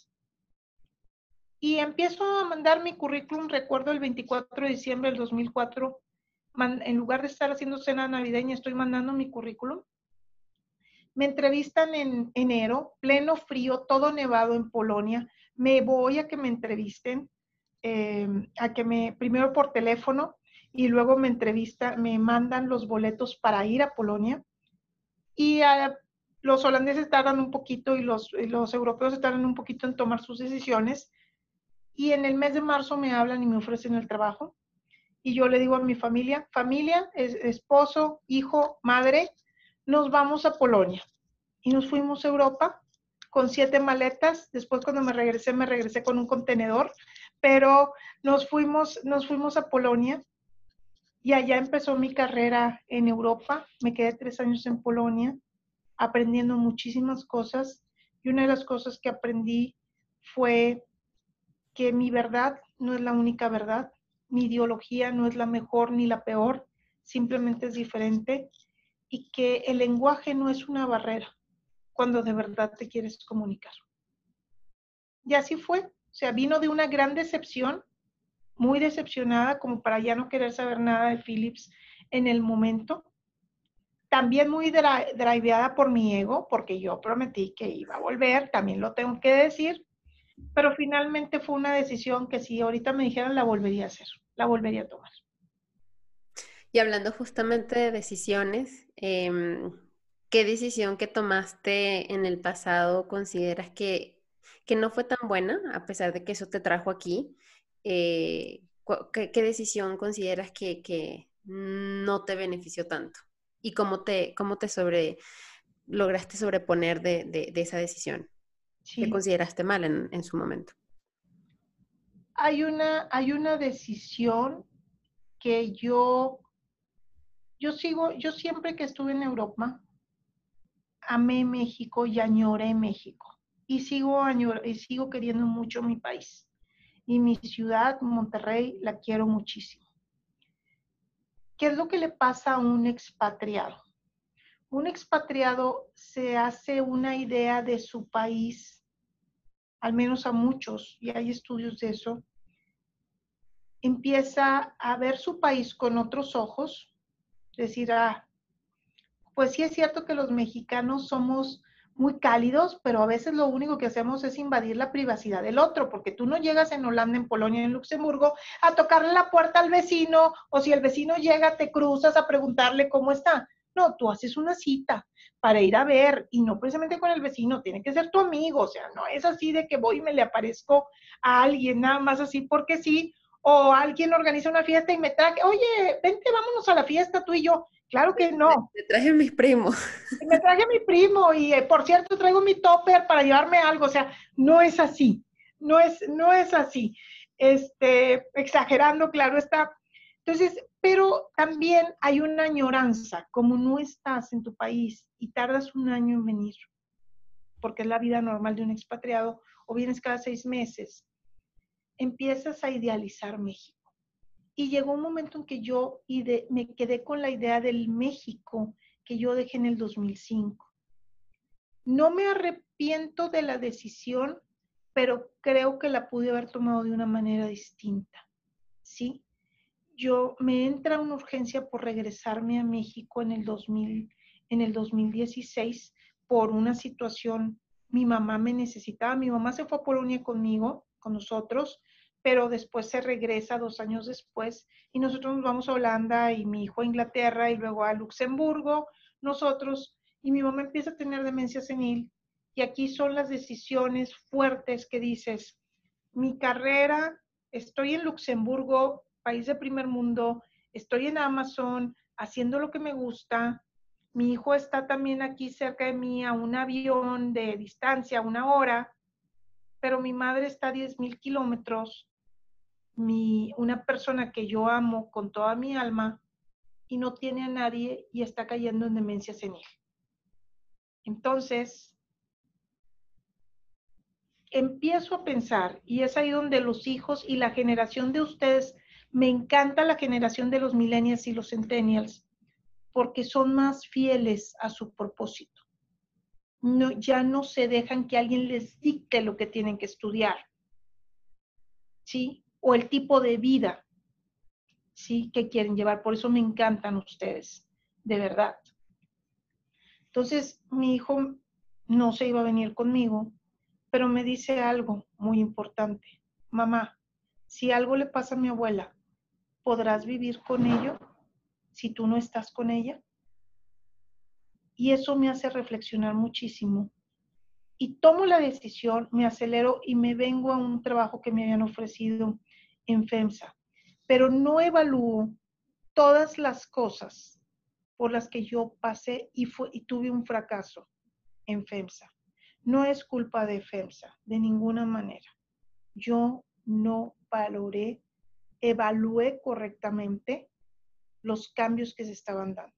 Y empiezo a mandar mi currículum, recuerdo el 24 de diciembre del 2004, en lugar de estar haciendo cena navideña, estoy mandando mi currículum. Me entrevistan en enero, pleno frío, todo nevado en Polonia. Me voy a que me entrevisten, eh, a que me, primero por teléfono, y luego me entrevista, me mandan los boletos para ir a Polonia y los holandeses tardan un poquito y los, los europeos tardan un poquito en tomar sus decisiones y en el mes de marzo me hablan y me ofrecen el trabajo y yo le digo a mi familia, familia, esposo, hijo, madre, nos vamos a Polonia y nos fuimos a Europa con siete maletas. Después cuando me regresé, me regresé con un contenedor, pero nos fuimos, nos fuimos a Polonia y allá empezó mi carrera en Europa. Me quedé tres años en Polonia aprendiendo muchísimas cosas. Y una de las cosas que aprendí fue que mi verdad no es la única verdad. Mi ideología no es la mejor ni la peor, simplemente es diferente. Y que el lenguaje no es una barrera cuando de verdad te quieres comunicar. Y así fue. O sea, vino de una gran decepción muy decepcionada como para ya no querer saber nada de Philips en el momento. También muy driveada por mi ego, porque yo prometí que iba a volver, también lo tengo que decir, pero finalmente fue una decisión que si ahorita me dijeran la volvería a hacer, la volvería a tomar. Y hablando justamente de decisiones, em, ¿qué decisión que tomaste en el pasado consideras que, que no fue tan buena, a pesar de que eso te trajo aquí? Eh, ¿qué, decisión consideras que, no te benefició tanto? ¿Y cómo te, cómo te sobre, lograste sobreponer de, esa decisión? ¿Qué consideraste mal en, su momento? Hay una, hay una decisión que yo, yo sigo, yo siempre que estuve en Europa, amé México y añoré México. Y sigo, y sigo queriendo mucho mi país y mi ciudad, Monterrey, la quiero muchísimo. ¿Qué es lo que le pasa a un expatriado? Un expatriado se hace una idea de su país, al menos a muchos, y hay estudios de eso, empieza a ver su país con otros ojos, decir, ah, pues sí es cierto que los mexicanos somos muy cálidos, pero a veces lo único que hacemos es invadir la privacidad del otro, porque tú no llegas en Holanda, en Polonia, en Luxemburgo a tocarle la puerta al vecino, o si el vecino llega, te cruzas a preguntarle cómo está. No, tú haces una cita para ir a ver y no precisamente con el vecino, tiene que ser tu amigo, o sea, no es así de que voy y me le aparezco a alguien nada más así porque sí, o alguien organiza una fiesta y me trae, oye, vente, vámonos a la fiesta tú y yo. Claro que no. Me traje a mis primos. Me traje a mi primo y eh, por cierto traigo mi topper para llevarme algo, o sea, no es así, no es, no es así. Este, exagerando, claro está. Entonces, pero también hay una añoranza, como no estás en tu país y tardas un año en venir, porque es la vida normal de un expatriado, o vienes cada seis meses, empiezas a idealizar México. Y llegó un momento en que yo me quedé con la idea del México que yo dejé en el 2005. No me arrepiento de la decisión, pero creo que la pude haber tomado de una manera distinta. ¿Sí? Yo me entra una urgencia por regresarme a México en el 2000, en el 2016 por una situación. Mi mamá me necesitaba, mi mamá se fue a Polonia conmigo, con nosotros, pero después se regresa dos años después y nosotros nos vamos a Holanda y mi hijo a Inglaterra y luego a Luxemburgo, nosotros, y mi mamá empieza a tener demencia senil. Y aquí son las decisiones fuertes que dices, mi carrera, estoy en Luxemburgo, país de primer mundo, estoy en Amazon haciendo lo que me gusta. Mi hijo está también aquí cerca de mí a un avión de distancia, una hora, pero mi madre está a 10 mil kilómetros. Mi, una persona que yo amo con toda mi alma y no tiene a nadie y está cayendo en demencia senil. Entonces, empiezo a pensar, y es ahí donde los hijos y la generación de ustedes me encanta la generación de los millennials y los centennials porque son más fieles a su propósito. No, ya no se dejan que alguien les dicte lo que tienen que estudiar, ¿sí? O el tipo de vida, ¿sí? Que quieren llevar. Por eso me encantan ustedes, de verdad. Entonces, mi hijo no se iba a venir conmigo, pero me dice algo muy importante. Mamá, si algo le pasa a mi abuela, podrás vivir con ello si tú no estás con ella. Y eso me hace reflexionar muchísimo. Y tomo la decisión, me acelero y me vengo a un trabajo que me habían ofrecido en FEMSA. Pero no evalúo todas las cosas por las que yo pasé y, fue, y tuve un fracaso en FEMSA. No es culpa de FEMSA, de ninguna manera. Yo no valoré evalué correctamente los cambios que se estaban dando.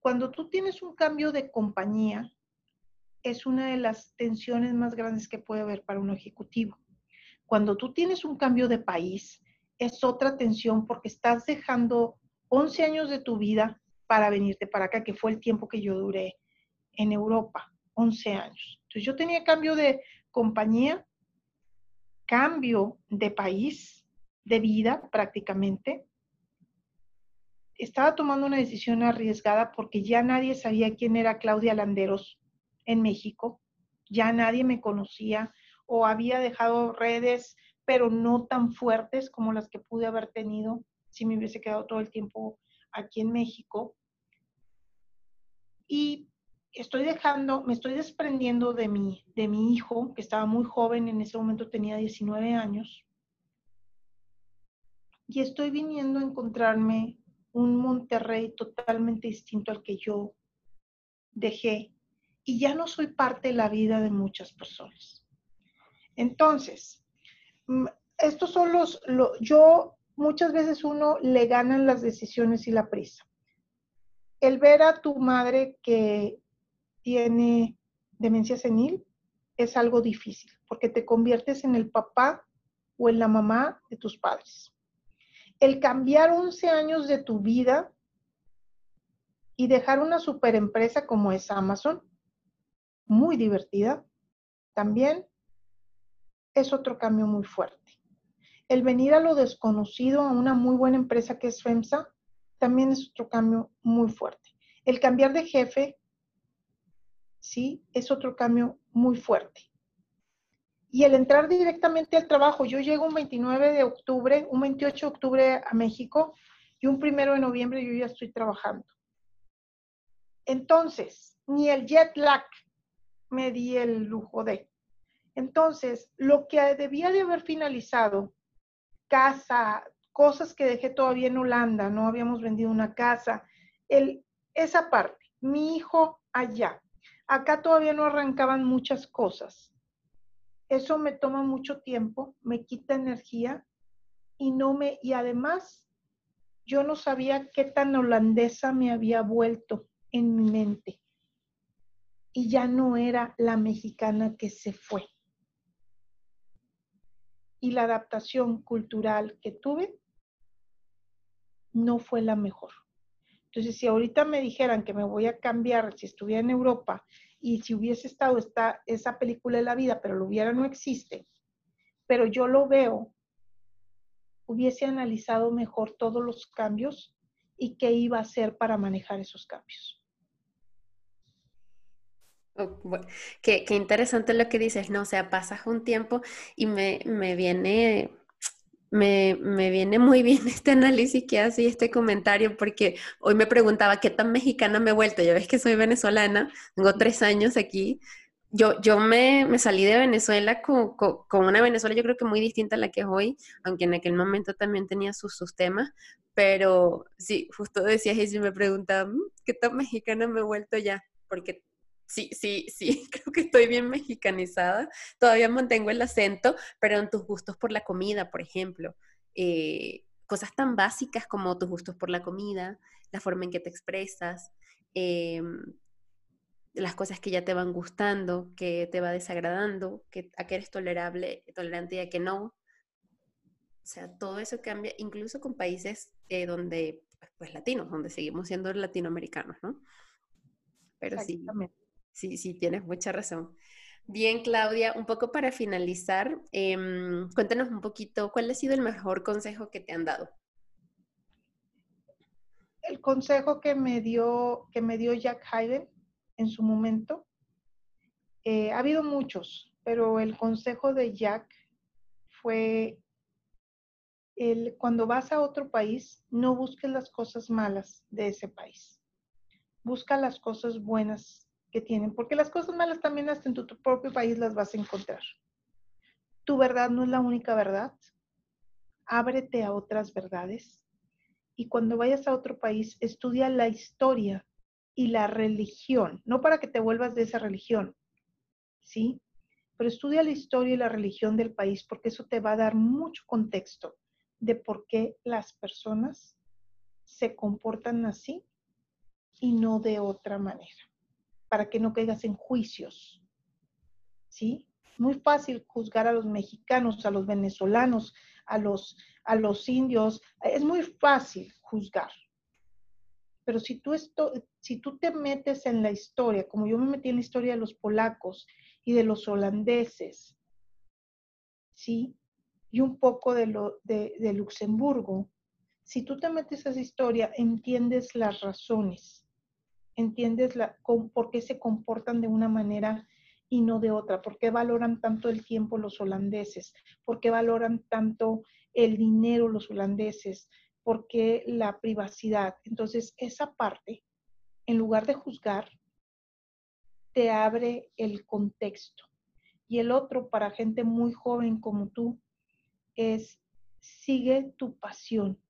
Cuando tú tienes un cambio de compañía, es una de las tensiones más grandes que puede haber para un ejecutivo. Cuando tú tienes un cambio de país, es otra tensión porque estás dejando 11 años de tu vida para venirte para acá, que fue el tiempo que yo duré en Europa, 11 años. Entonces yo tenía cambio de compañía, cambio de país, de vida prácticamente. Estaba tomando una decisión arriesgada porque ya nadie sabía quién era Claudia Landeros en México, ya nadie me conocía o había dejado redes, pero no tan fuertes como las que pude haber tenido si me hubiese quedado todo el tiempo aquí en México. Y estoy dejando, me estoy desprendiendo de mi, de mi hijo, que estaba muy joven, en ese momento tenía 19 años, y estoy viniendo a encontrarme un Monterrey totalmente distinto al que yo dejé y ya no soy parte de la vida de muchas personas. Entonces, mm, estos son los, yo muchas veces uno le ganan las decisiones y la prisa. El ver a tu madre que tiene demencia senil es algo difícil porque te conviertes en el papá o en la mamá de tus padres el cambiar 11 años de tu vida y dejar una super empresa como es Amazon, muy divertida, también es otro cambio muy fuerte. El venir a lo desconocido, a una muy buena empresa que es FEMSA, también es otro cambio muy fuerte. El cambiar de jefe, sí, es otro cambio muy fuerte. Y el entrar directamente al trabajo, yo llego un 29 de octubre, un 28 de octubre a México y un primero de noviembre yo ya estoy trabajando. Entonces, ni el jet lag me di el lujo de. Entonces, lo que debía de haber finalizado, casa, cosas que dejé todavía en Holanda, no habíamos vendido una casa, esa parte, mi hijo allá. Acá todavía no arrancaban muchas cosas. Eso me toma mucho tiempo, me quita energía y no me y además yo no sabía qué tan holandesa me había vuelto en mi mente. Y ya no era la mexicana que se fue. Y la adaptación cultural que tuve no fue la mejor. Entonces, si ahorita me dijeran que me voy a cambiar, si estuviera en Europa y si hubiese estado esta, esa película de la vida, pero lo hubiera, no existe, pero yo lo veo, hubiese analizado mejor todos los cambios y qué iba a hacer para manejar esos cambios. Oh, qué, interesante lo que dices, ¿no? O sea, pasas un tiempo y me, me viene me, viene muy bien este análisis que hace y este comentario, porque hoy me preguntaba qué tan mexicana me he vuelto. Ya ves que soy venezolana, tengo tres años aquí. Yo, yo me, salí de Venezuela con, una Venezuela yo creo que muy distinta a la que es hoy, aunque en aquel momento también tenía sus, sus temas, pero sí, justo decías y me preguntaba, mm, ¿qué tan mexicana me he vuelto ya? Porque sí, sí, sí, creo que estoy bien mexicanizada. Todavía mantengo el acento, pero en tus gustos por la comida, por ejemplo. Eh, cosas tan básicas como tus gustos por la comida, la forma en que te expresas, em, las cosas que ya te van gustando, que te va desagradando, que, a que eres tolerable, tolerante y a que no. O sea, todo eso cambia, incluso con países eh, donde, pues, latinos, donde seguimos siendo latinoamericanos, ¿no? Pero sí, Sí, sí, tienes mucha razón. Bien, Claudia, un poco para finalizar, em, cuéntanos un poquito, ¿cuál ha sido el mejor consejo que te han dado? El consejo que me dio, que me dio Jack Hayden en su momento, eh, ha habido muchos, pero el consejo de Jack fue el, cuando vas a otro país, no busques las cosas malas de ese país. Busca las cosas buenas que tienen, porque las cosas malas también hasta en tu, propio país las vas a encontrar. Tu verdad no es la única verdad. Ábrete a otras verdades. Y cuando vayas a otro país, estudia la historia y la religión, no para que te vuelvas de esa religión, ¿sí? Pero estudia la historia y la religión del país porque eso te va a dar mucho contexto de por qué las personas se comportan así y no de otra manera para que no caigas en juicios. ¿Sí? Muy fácil juzgar a los mexicanos, a los venezolanos, a los, a los indios. Es muy fácil juzgar. Pero si tú, esto, si tú te metes en la historia, como yo me metí en la historia de los polacos y de los holandeses, ¿sí? Y un poco de, lo, de, de Luxemburgo, si tú te metes a esa historia, entiendes las razones entiendes la, por qué se comportan de una manera y no de otra, por qué valoran tanto el tiempo los holandeses, por qué valoran tanto el dinero los holandeses, por qué la privacidad. Entonces, esa parte, en lugar de juzgar, te abre el contexto. Y el otro, para gente muy joven como tú, es sigue tu pasión,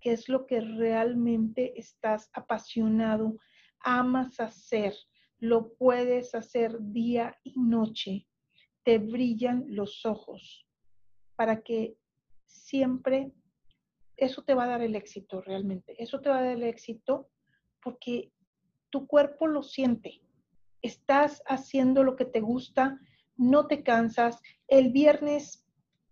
qué es lo que realmente estás apasionado amas hacer, lo puedes hacer día y noche, te brillan los ojos para que siempre eso te va a dar el éxito realmente. Eso te va a dar el éxito porque tu cuerpo lo siente. Estás haciendo lo que te gusta, no te cansas. El viernes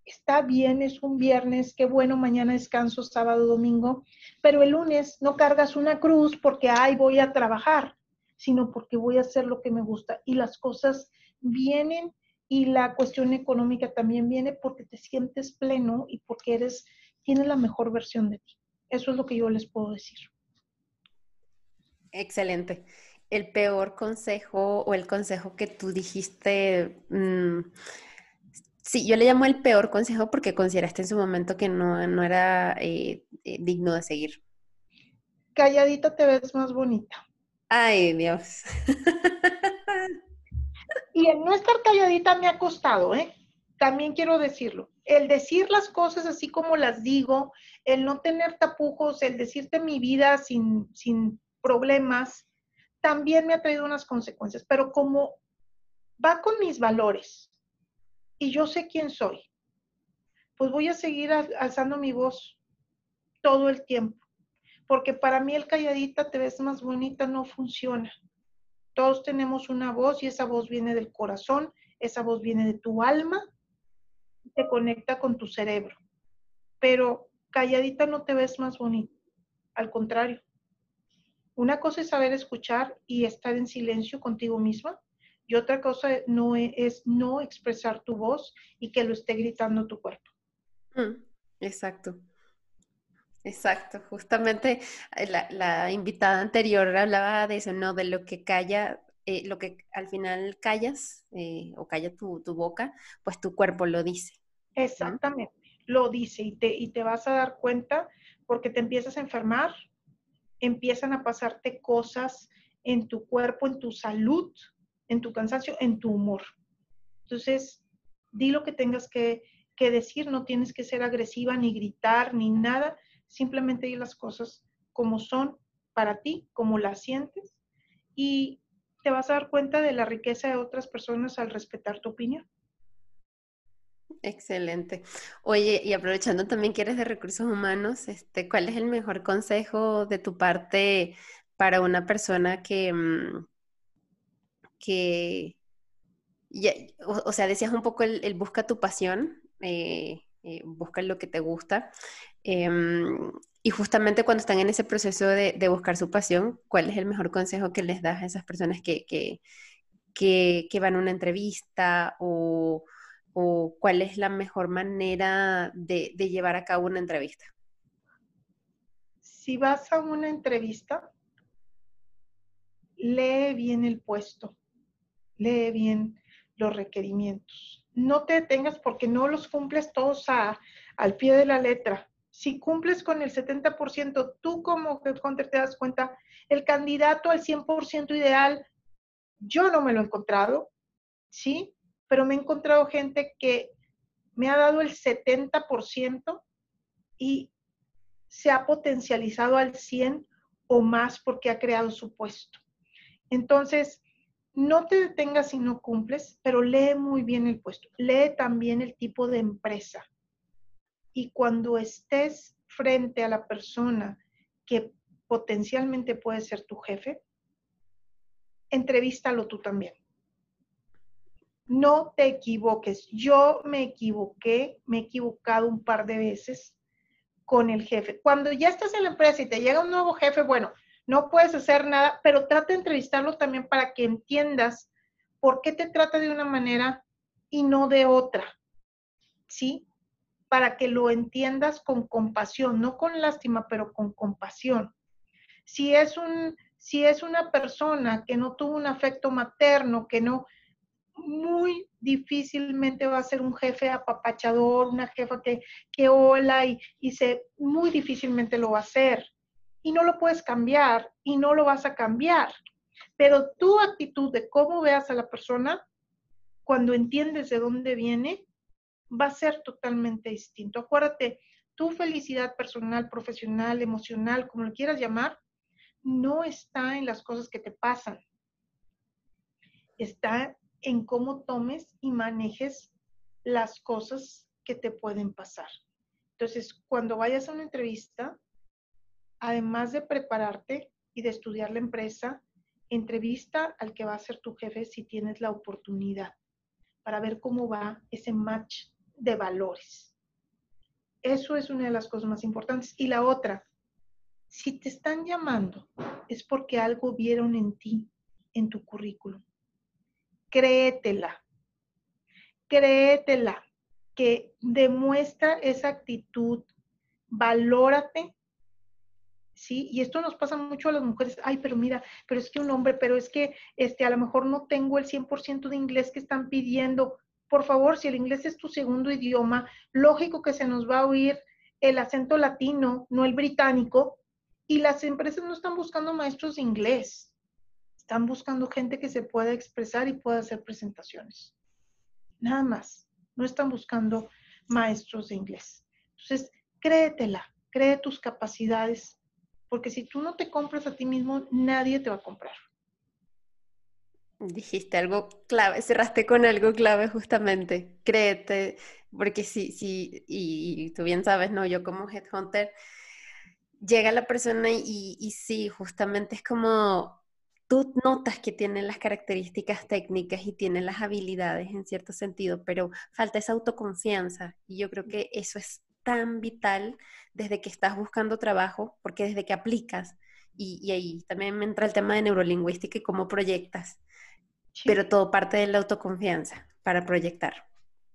está bien, es un viernes, qué bueno, mañana descanso, sábado, domingo, pero el lunes no cargas una cruz porque, ay, voy a trabajar, sino porque voy a hacer lo que me gusta. Y las cosas vienen y la cuestión económica también viene porque te sientes pleno y porque eres, tienes la mejor versión de ti. Eso es lo que yo les puedo decir. Excelente. El peor consejo o el consejo que tú dijiste, mm, sí, yo le llamo el peor consejo porque consideraste en su momento que no, no era eh, eh, digno de seguir. Calladita te ves más bonita. Ay, Dios. y el no estar calladita me ha costado, ¿eh? También quiero decirlo. El decir las cosas así como las digo, el no tener tapujos, el decirte mi vida sin, sin problemas, también me ha traído unas consecuencias. Pero como va con mis valores y yo sé quién soy, pues voy a seguir alzando mi voz todo el tiempo porque para mí el calladita te ves más bonita no funciona. Todos tenemos una voz y esa voz viene del corazón, esa voz viene de tu alma, te conecta con tu cerebro. Pero calladita no te ves más bonita, al contrario. Una cosa es saber escuchar y estar en silencio contigo misma y otra cosa no e, es, no expresar tu voz y que lo esté gritando tu cuerpo. Mm, exacto. Exacto, justamente eh, la, invitada anterior hablaba de eso, ¿no? De lo que calla, eh, lo que al final callas eh, o calla tu, boca, pues tu cuerpo lo dice. Exactamente, lo dice y te, y te vas a dar cuenta porque te empiezas a enfermar, empiezan a pasarte cosas en tu cuerpo, en tu salud, en tu cansancio, en tu humor. Entonces, di lo que tengas que, decir, no tienes que ser agresiva ni gritar ni nada, simplemente di las cosas como son para ti, como las sientes, y te vas a dar cuenta de la riqueza de otras personas al respetar tu opinión. Excelente. Oye, y aprovechando también que eres de recursos humanos, este, ¿cuál es el mejor consejo de tu parte para una persona que, que o, sea, decías un poco el, busca tu pasión, eh, eh, busca lo que te gusta, Em, y justamente cuando están en ese proceso de, buscar su pasión, ¿cuál es el mejor consejo que les das a esas personas que, que, van a una entrevista o, cuál es la mejor manera de, de, llevar a cabo una entrevista? Si vas a una entrevista, lee bien el puesto, lee bien los requerimientos. No te detengas porque no los cumples todos a, al pie de la letra si cumples con el 70%, tú como headhunter te das cuenta, el candidato al 100% ideal, yo no me lo he encontrado, ¿sí? Pero me he encontrado gente que me ha dado el 70% y se ha potencializado al 100 o más porque ha creado su puesto. Entonces, no te detengas si no cumples, pero lee muy bien el puesto. Lee también el tipo de empresa y cuando estés frente a la persona que potencialmente puede ser tu jefe, entrevístalo tú también. No te equivoques. Yo me equivoqué, me he equivocado un par de veces con el jefe. Cuando ya estás en la empresa y te llega un nuevo jefe, bueno, no puedes hacer nada, pero trata de entrevistarlo también para que entiendas por qué te trata de una manera y no de otra. ¿Sí? para que lo entiendas con compasión, no con lástima, pero con compasión. Si es, un, si es una persona que no tuvo un afecto materno, que no, muy difícilmente va a ser un jefe apapachador, una jefa que, que hola y, y se, muy difícilmente lo va a hacer. Y no lo puedes cambiar y no lo vas a cambiar. Pero tu actitud de cómo veas a la persona, cuando entiendes de dónde viene, va a ser totalmente distinto. Acuérdate, tu felicidad personal, profesional, emocional, como lo quieras llamar, no está en las cosas que te pasan. Está en cómo tomes y manejes las cosas que te pueden pasar. Entonces, cuando vayas a una entrevista, además de prepararte y de estudiar la empresa, entrevista al que va a ser tu jefe si tienes la oportunidad para ver cómo va ese match de valores. Eso es una de las cosas más importantes. Y la otra, si te están llamando, es porque algo vieron en ti, en tu currículum. Créetela. Créetela que demuestra esa actitud. Valórate. ¿Sí? Y esto nos pasa mucho a las mujeres, ay, pero mira, pero es que un hombre, pero es que este, a lo mejor no tengo el 100% de inglés que están pidiendo. Por favor, si el inglés es tu segundo idioma, lógico que se nos va a oír el acento latino, no el británico, y las empresas no están buscando maestros de inglés, están buscando gente que se pueda expresar y pueda hacer presentaciones. Nada más, no están buscando maestros de inglés. Entonces, créetela, cree tus capacidades, porque si tú no te compras a ti mismo, nadie te va a comprar. Dijiste algo clave, cerraste con algo clave justamente, créete, porque sí, sí, y, tú bien sabes, ¿no? Yo como headhunter, llega la persona y, y sí, justamente es como tú notas que tiene las características técnicas y tiene las habilidades en cierto sentido, pero falta esa autoconfianza y yo creo que eso es tan vital desde que estás buscando trabajo, porque desde que aplicas, y, ahí también me entra el tema de neurolingüística y cómo proyectas, pero todo parte de la autoconfianza para proyectar.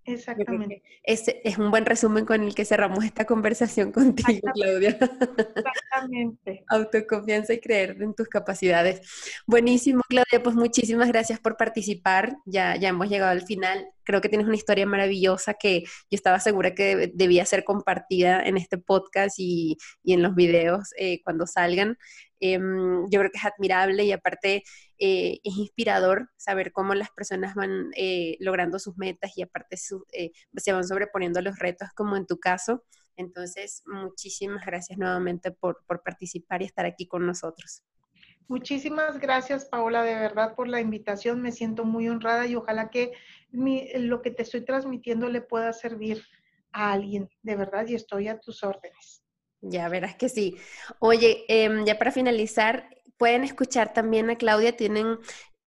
Exactamente. Ese es un buen resumen con el que cerramos esta conversación contigo, Claudia. Exactamente. Autoconfianza y creer en tus capacidades. Buenísimo, Claudia, pues muchísimas gracias por participar. Ya, ya hemos llegado al final. Creo que tienes una historia maravillosa que yo estaba segura que debía ser compartida en este podcast y, en los videos eh, cuando salgan. Em, yo creo que es admirable y aparte eh, es inspirador saber cómo las personas van eh, logrando sus metas y aparte eh, se van sobreponiendo los retos como en tu caso. Entonces, muchísimas gracias nuevamente por, participar y estar aquí con nosotros. Muchísimas gracias, Paola, de verdad por la invitación. Me siento muy honrada y ojalá que lo que te estoy transmitiendo le pueda servir a alguien, de verdad, y estoy a tus órdenes. Ya verás que sí. Oye, em, ya para finalizar, pueden escuchar también a Claudia, tienen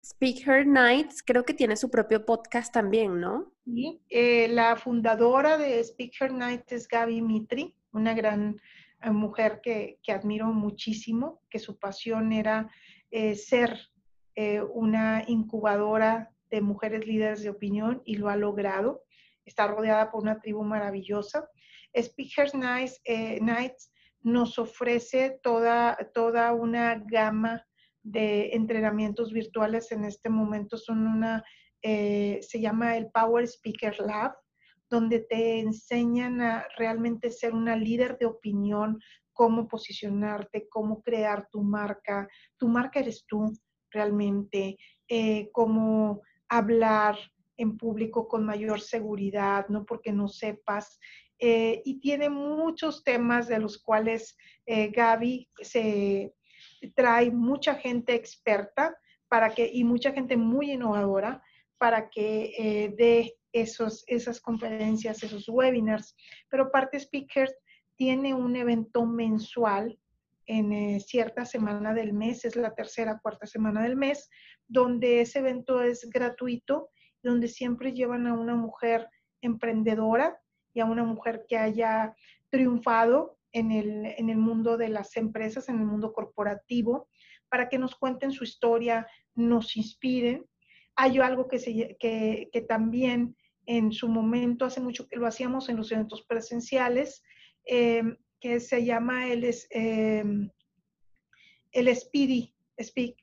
Speaker Nights, creo que tiene su propio podcast también, ¿no? Sí, eh, la fundadora de Speaker Nights es Gaby Mitri, una gran eh, mujer que, admiro muchísimo, que su pasión era eh, ser una incubadora de mujeres líderes de opinión y lo ha logrado. Está rodeada por una tribu maravillosa. Speakers Nights, Nights nos ofrece toda, toda una gama de entrenamientos virtuales. En este momento son una, eh, se llama el Power Speaker Lab, donde te enseñan a realmente ser una líder de opinión, cómo posicionarte, cómo crear tu marca. Tu marca eres tú realmente, eh, cómo hablar en público con mayor seguridad, no porque no sepas, eh, y tiene muchos temas de los cuales eh, Gaby se trae mucha gente experta para que, y mucha gente muy innovadora para que eh, dé esos, esas conferencias, esos webinars. Pero Parte Speakers tiene un evento mensual en cierta semana del mes, es la tercera, cuarta semana del mes, donde ese evento es gratuito, donde siempre llevan a una mujer emprendedora y a una mujer que haya triunfado en el, en el mundo de las empresas, en el mundo corporativo, para que nos cuenten su historia, nos inspiren. Hay algo que, se, que, que también en su momento, hace mucho que lo hacíamos en los eventos presenciales, eh, que se llama el, eh, el Speedy Speak.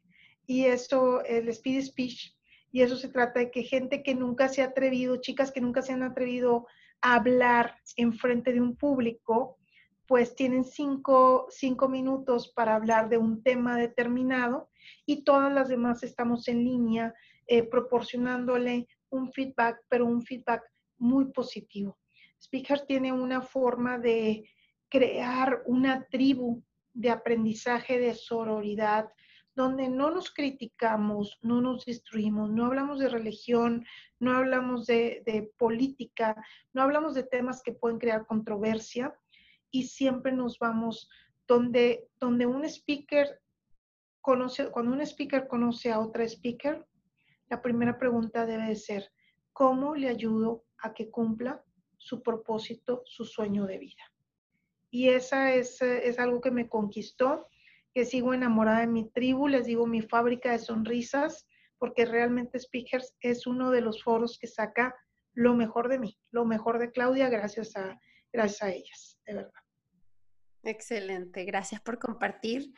Y eso, el Speedy Speech. Y eso se trata de que gente que nunca se ha atrevido, chicas que nunca se han atrevido hablar en frente de un público, pues tienen cinco, minutos para hablar de un tema determinado y todas las demás estamos en línea eh, proporcionándole un feedback, pero un feedback muy positivo. Speaker tiene una forma de crear una tribu de aprendizaje de sororidad, donde no nos criticamos, no nos destruimos, no hablamos de religión, no hablamos de, política, no hablamos de temas que pueden crear controversia y siempre nos vamos donde, donde un speaker conoce, cuando un speaker conoce a otra speaker, la primera pregunta debe ser, ¿cómo le ayudo a que cumpla su propósito, su sueño de vida? Y esa es, es algo que me conquistó que sigo enamorada de mi tribu, les digo mi fábrica de sonrisas, porque realmente Speakers es uno de los foros que saca lo mejor de mí, lo mejor de Claudia, gracias a, gracias a ellas, de verdad. Excelente, gracias por compartir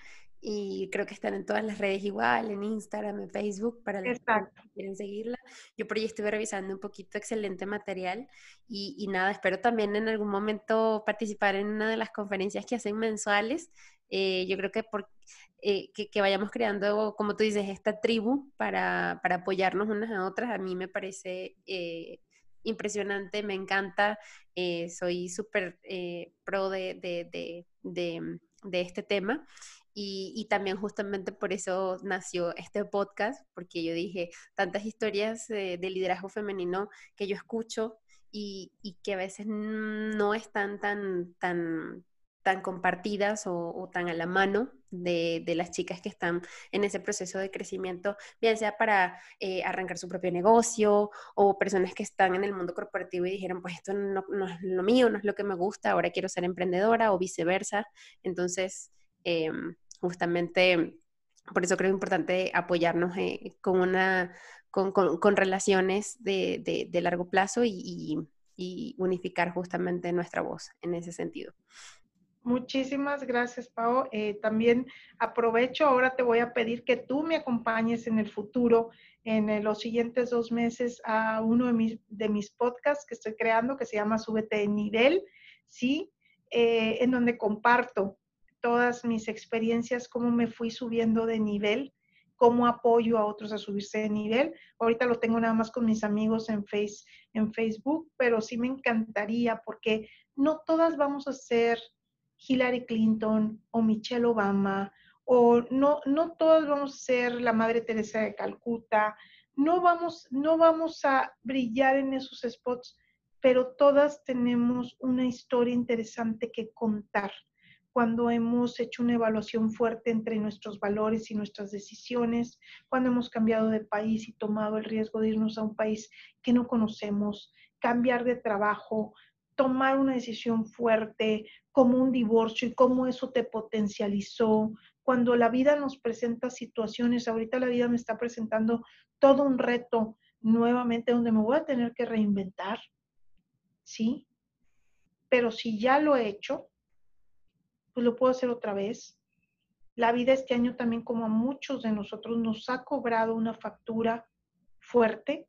y creo que están en todas las redes igual, en Instagram, en Facebook, para los que quieren seguirla. Yo por ahí estuve revisando un poquito excelente material y, nada, espero también en algún momento participar en una de las conferencias que hacen mensuales. Eh, yo creo que, por, eh, que, vayamos creando, como tú dices, esta tribu para, para apoyarnos unas a otras, a mí me parece eh, impresionante, me encanta, soy súper pro de, de, de, de este tema. Y, también justamente por eso nació este podcast, porque yo dije tantas historias de liderazgo femenino que yo escucho y, que a veces no están tan, tan, tan compartidas o, tan a la mano de, las chicas que están en ese proceso de crecimiento, bien sea para eh, arrancar su propio negocio o personas que están en el mundo corporativo y dijeron, pues esto no, no, es lo mío, no es lo que me gusta, ahora quiero ser emprendedora o viceversa. Entonces, eh, justamente por eso creo importante apoyarnos eh, con, una, con, relaciones de, largo plazo y, unificar justamente nuestra voz en ese sentido. Muchísimas gracias, Pau. Eh, también aprovecho, ahora te voy a pedir que tú me acompañes en el futuro, en eh, los siguientes dos meses, a uno de mis, de mis podcasts que estoy creando, que se llama Súbete de Nivel, ¿sí? en donde comparto todas mis experiencias, cómo me fui subiendo de nivel, cómo apoyo a otros a subirse de nivel. Ahorita lo tengo nada más con mis amigos en, face, en Facebook, pero sí me encantaría porque no todas vamos a ser Hillary Clinton o Michelle Obama o no, no todas vamos a ser la Madre Teresa de Calcuta, no vamos, no vamos a brillar en esos spots, pero todas tenemos una historia interesante que contar cuando hemos hecho una evaluación fuerte entre nuestros valores y nuestras decisiones, cuando hemos cambiado de país y tomado el riesgo de irnos a un país que no conocemos, cambiar de trabajo, tomar una decisión fuerte como un divorcio y cómo eso te potencializó. Cuando la vida nos presenta situaciones, ahorita la vida me está presentando todo un reto nuevamente donde me voy a tener que reinventar, ¿sí? Pero si ya lo he hecho, pues lo puedo hacer otra vez. La vida este año también, como a muchos de nosotros, nos ha cobrado una factura fuerte.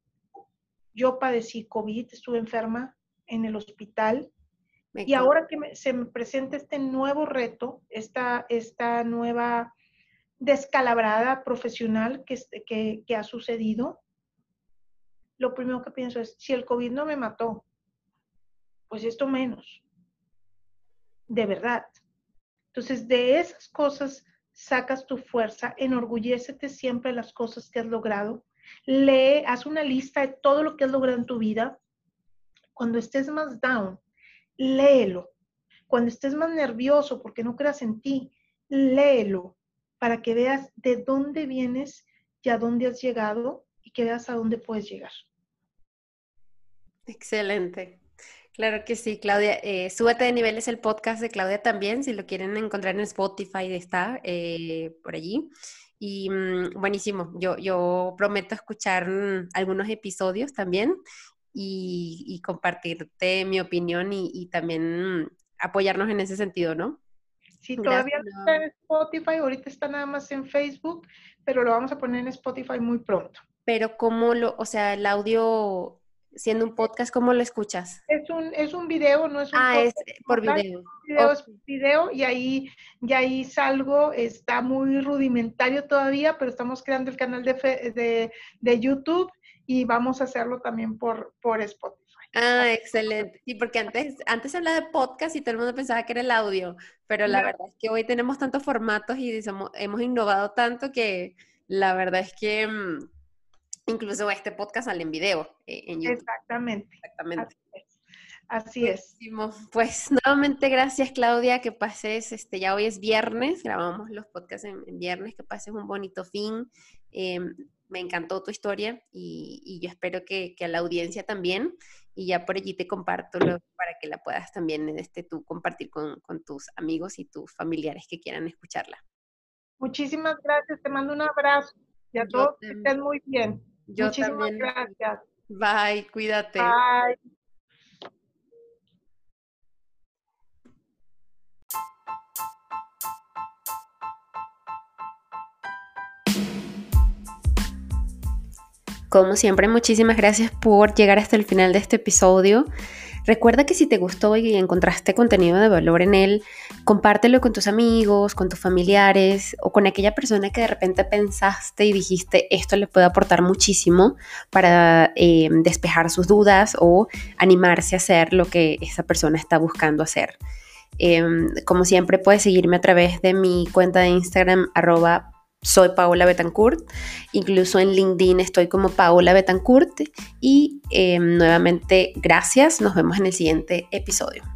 Yo padecí COVID, estuve enferma en el hospital. y ahora que se me presenta este nuevo reto, esta, esta nueva descalabrada profesional que, que, que ha sucedido, lo primero que pienso es, si el COVID no me mató, pues esto menos. De verdad. Entonces, de esas cosas sacas tu fuerza, enorgullécete siempre de las cosas que has logrado, lee, haz una lista de todo lo que has logrado en tu vida. Cuando estés más down, léelo. Cuando estés más nervioso porque no creas en ti, léelo para que veas de dónde vienes y a dónde has llegado y que veas a dónde puedes llegar. Excelente. Claro que sí, Claudia. Eh, Súbete de nivel es el podcast de Claudia también, si lo quieren encontrar en Spotify, está eh, por allí. Y mm, buenísimo, yo, yo prometo escuchar mm, algunos episodios también y, compartirte mi opinión y, también mm, apoyarnos en ese sentido, ¿no? Sí, todavía no está en Spotify, ahorita está nada más en Facebook, pero lo vamos a poner en Spotify muy pronto. Pero cómo lo, o sea, el audio siendo un podcast, ¿cómo lo escuchas? Es un, es un video, no es un Ah, es por video. Video es video y ahí, y ahí salgo, está muy rudimentario todavía, pero estamos creando el canal de, de, de YouTube y vamos a hacerlo también por, por Spotify. Ah, excelente. Sí, porque antes, antes se hablaba de podcast y todo el mundo pensaba que era el audio, pero la verdad es que hoy tenemos tantos formatos y hemos innovado tanto que la verdad es que mm, Incluso este podcast sale en video eh, en YouTube. Exactamente. Exactamente. Así es. Pues nuevamente gracias Claudia, que pases, este, ya hoy es viernes, grabamos los podcasts en, viernes, que pases un bonito fin. Em, me encantó tu historia y, yo espero que, a la audiencia también. Y ya por allí te comparto para que la puedas también este, tú compartir con, con tus amigos y tus familiares que quieran escucharla. Muchísimas gracias, te mando un abrazo y a todos que estén muy bien. Yo también. gracias. Bye, cuídate. Bye. Como siempre, muchísimas gracias por llegar hasta el final de este episodio. Recuerda que si te gustó y encontraste contenido de valor en él, compártelo con tus amigos, con tus familiares o con aquella persona que de repente pensaste y dijiste esto le puede aportar muchísimo para eh, despejar sus dudas o animarse a hacer lo que esa persona está buscando hacer. Em, como siempre, puedes seguirme a través de mi cuenta de Instagram, arroba soy Paola Betancourt. Incluso en LinkedIn estoy como Paola Betancourt. Y em, nuevamente, gracias. Nos vemos en el siguiente episodio.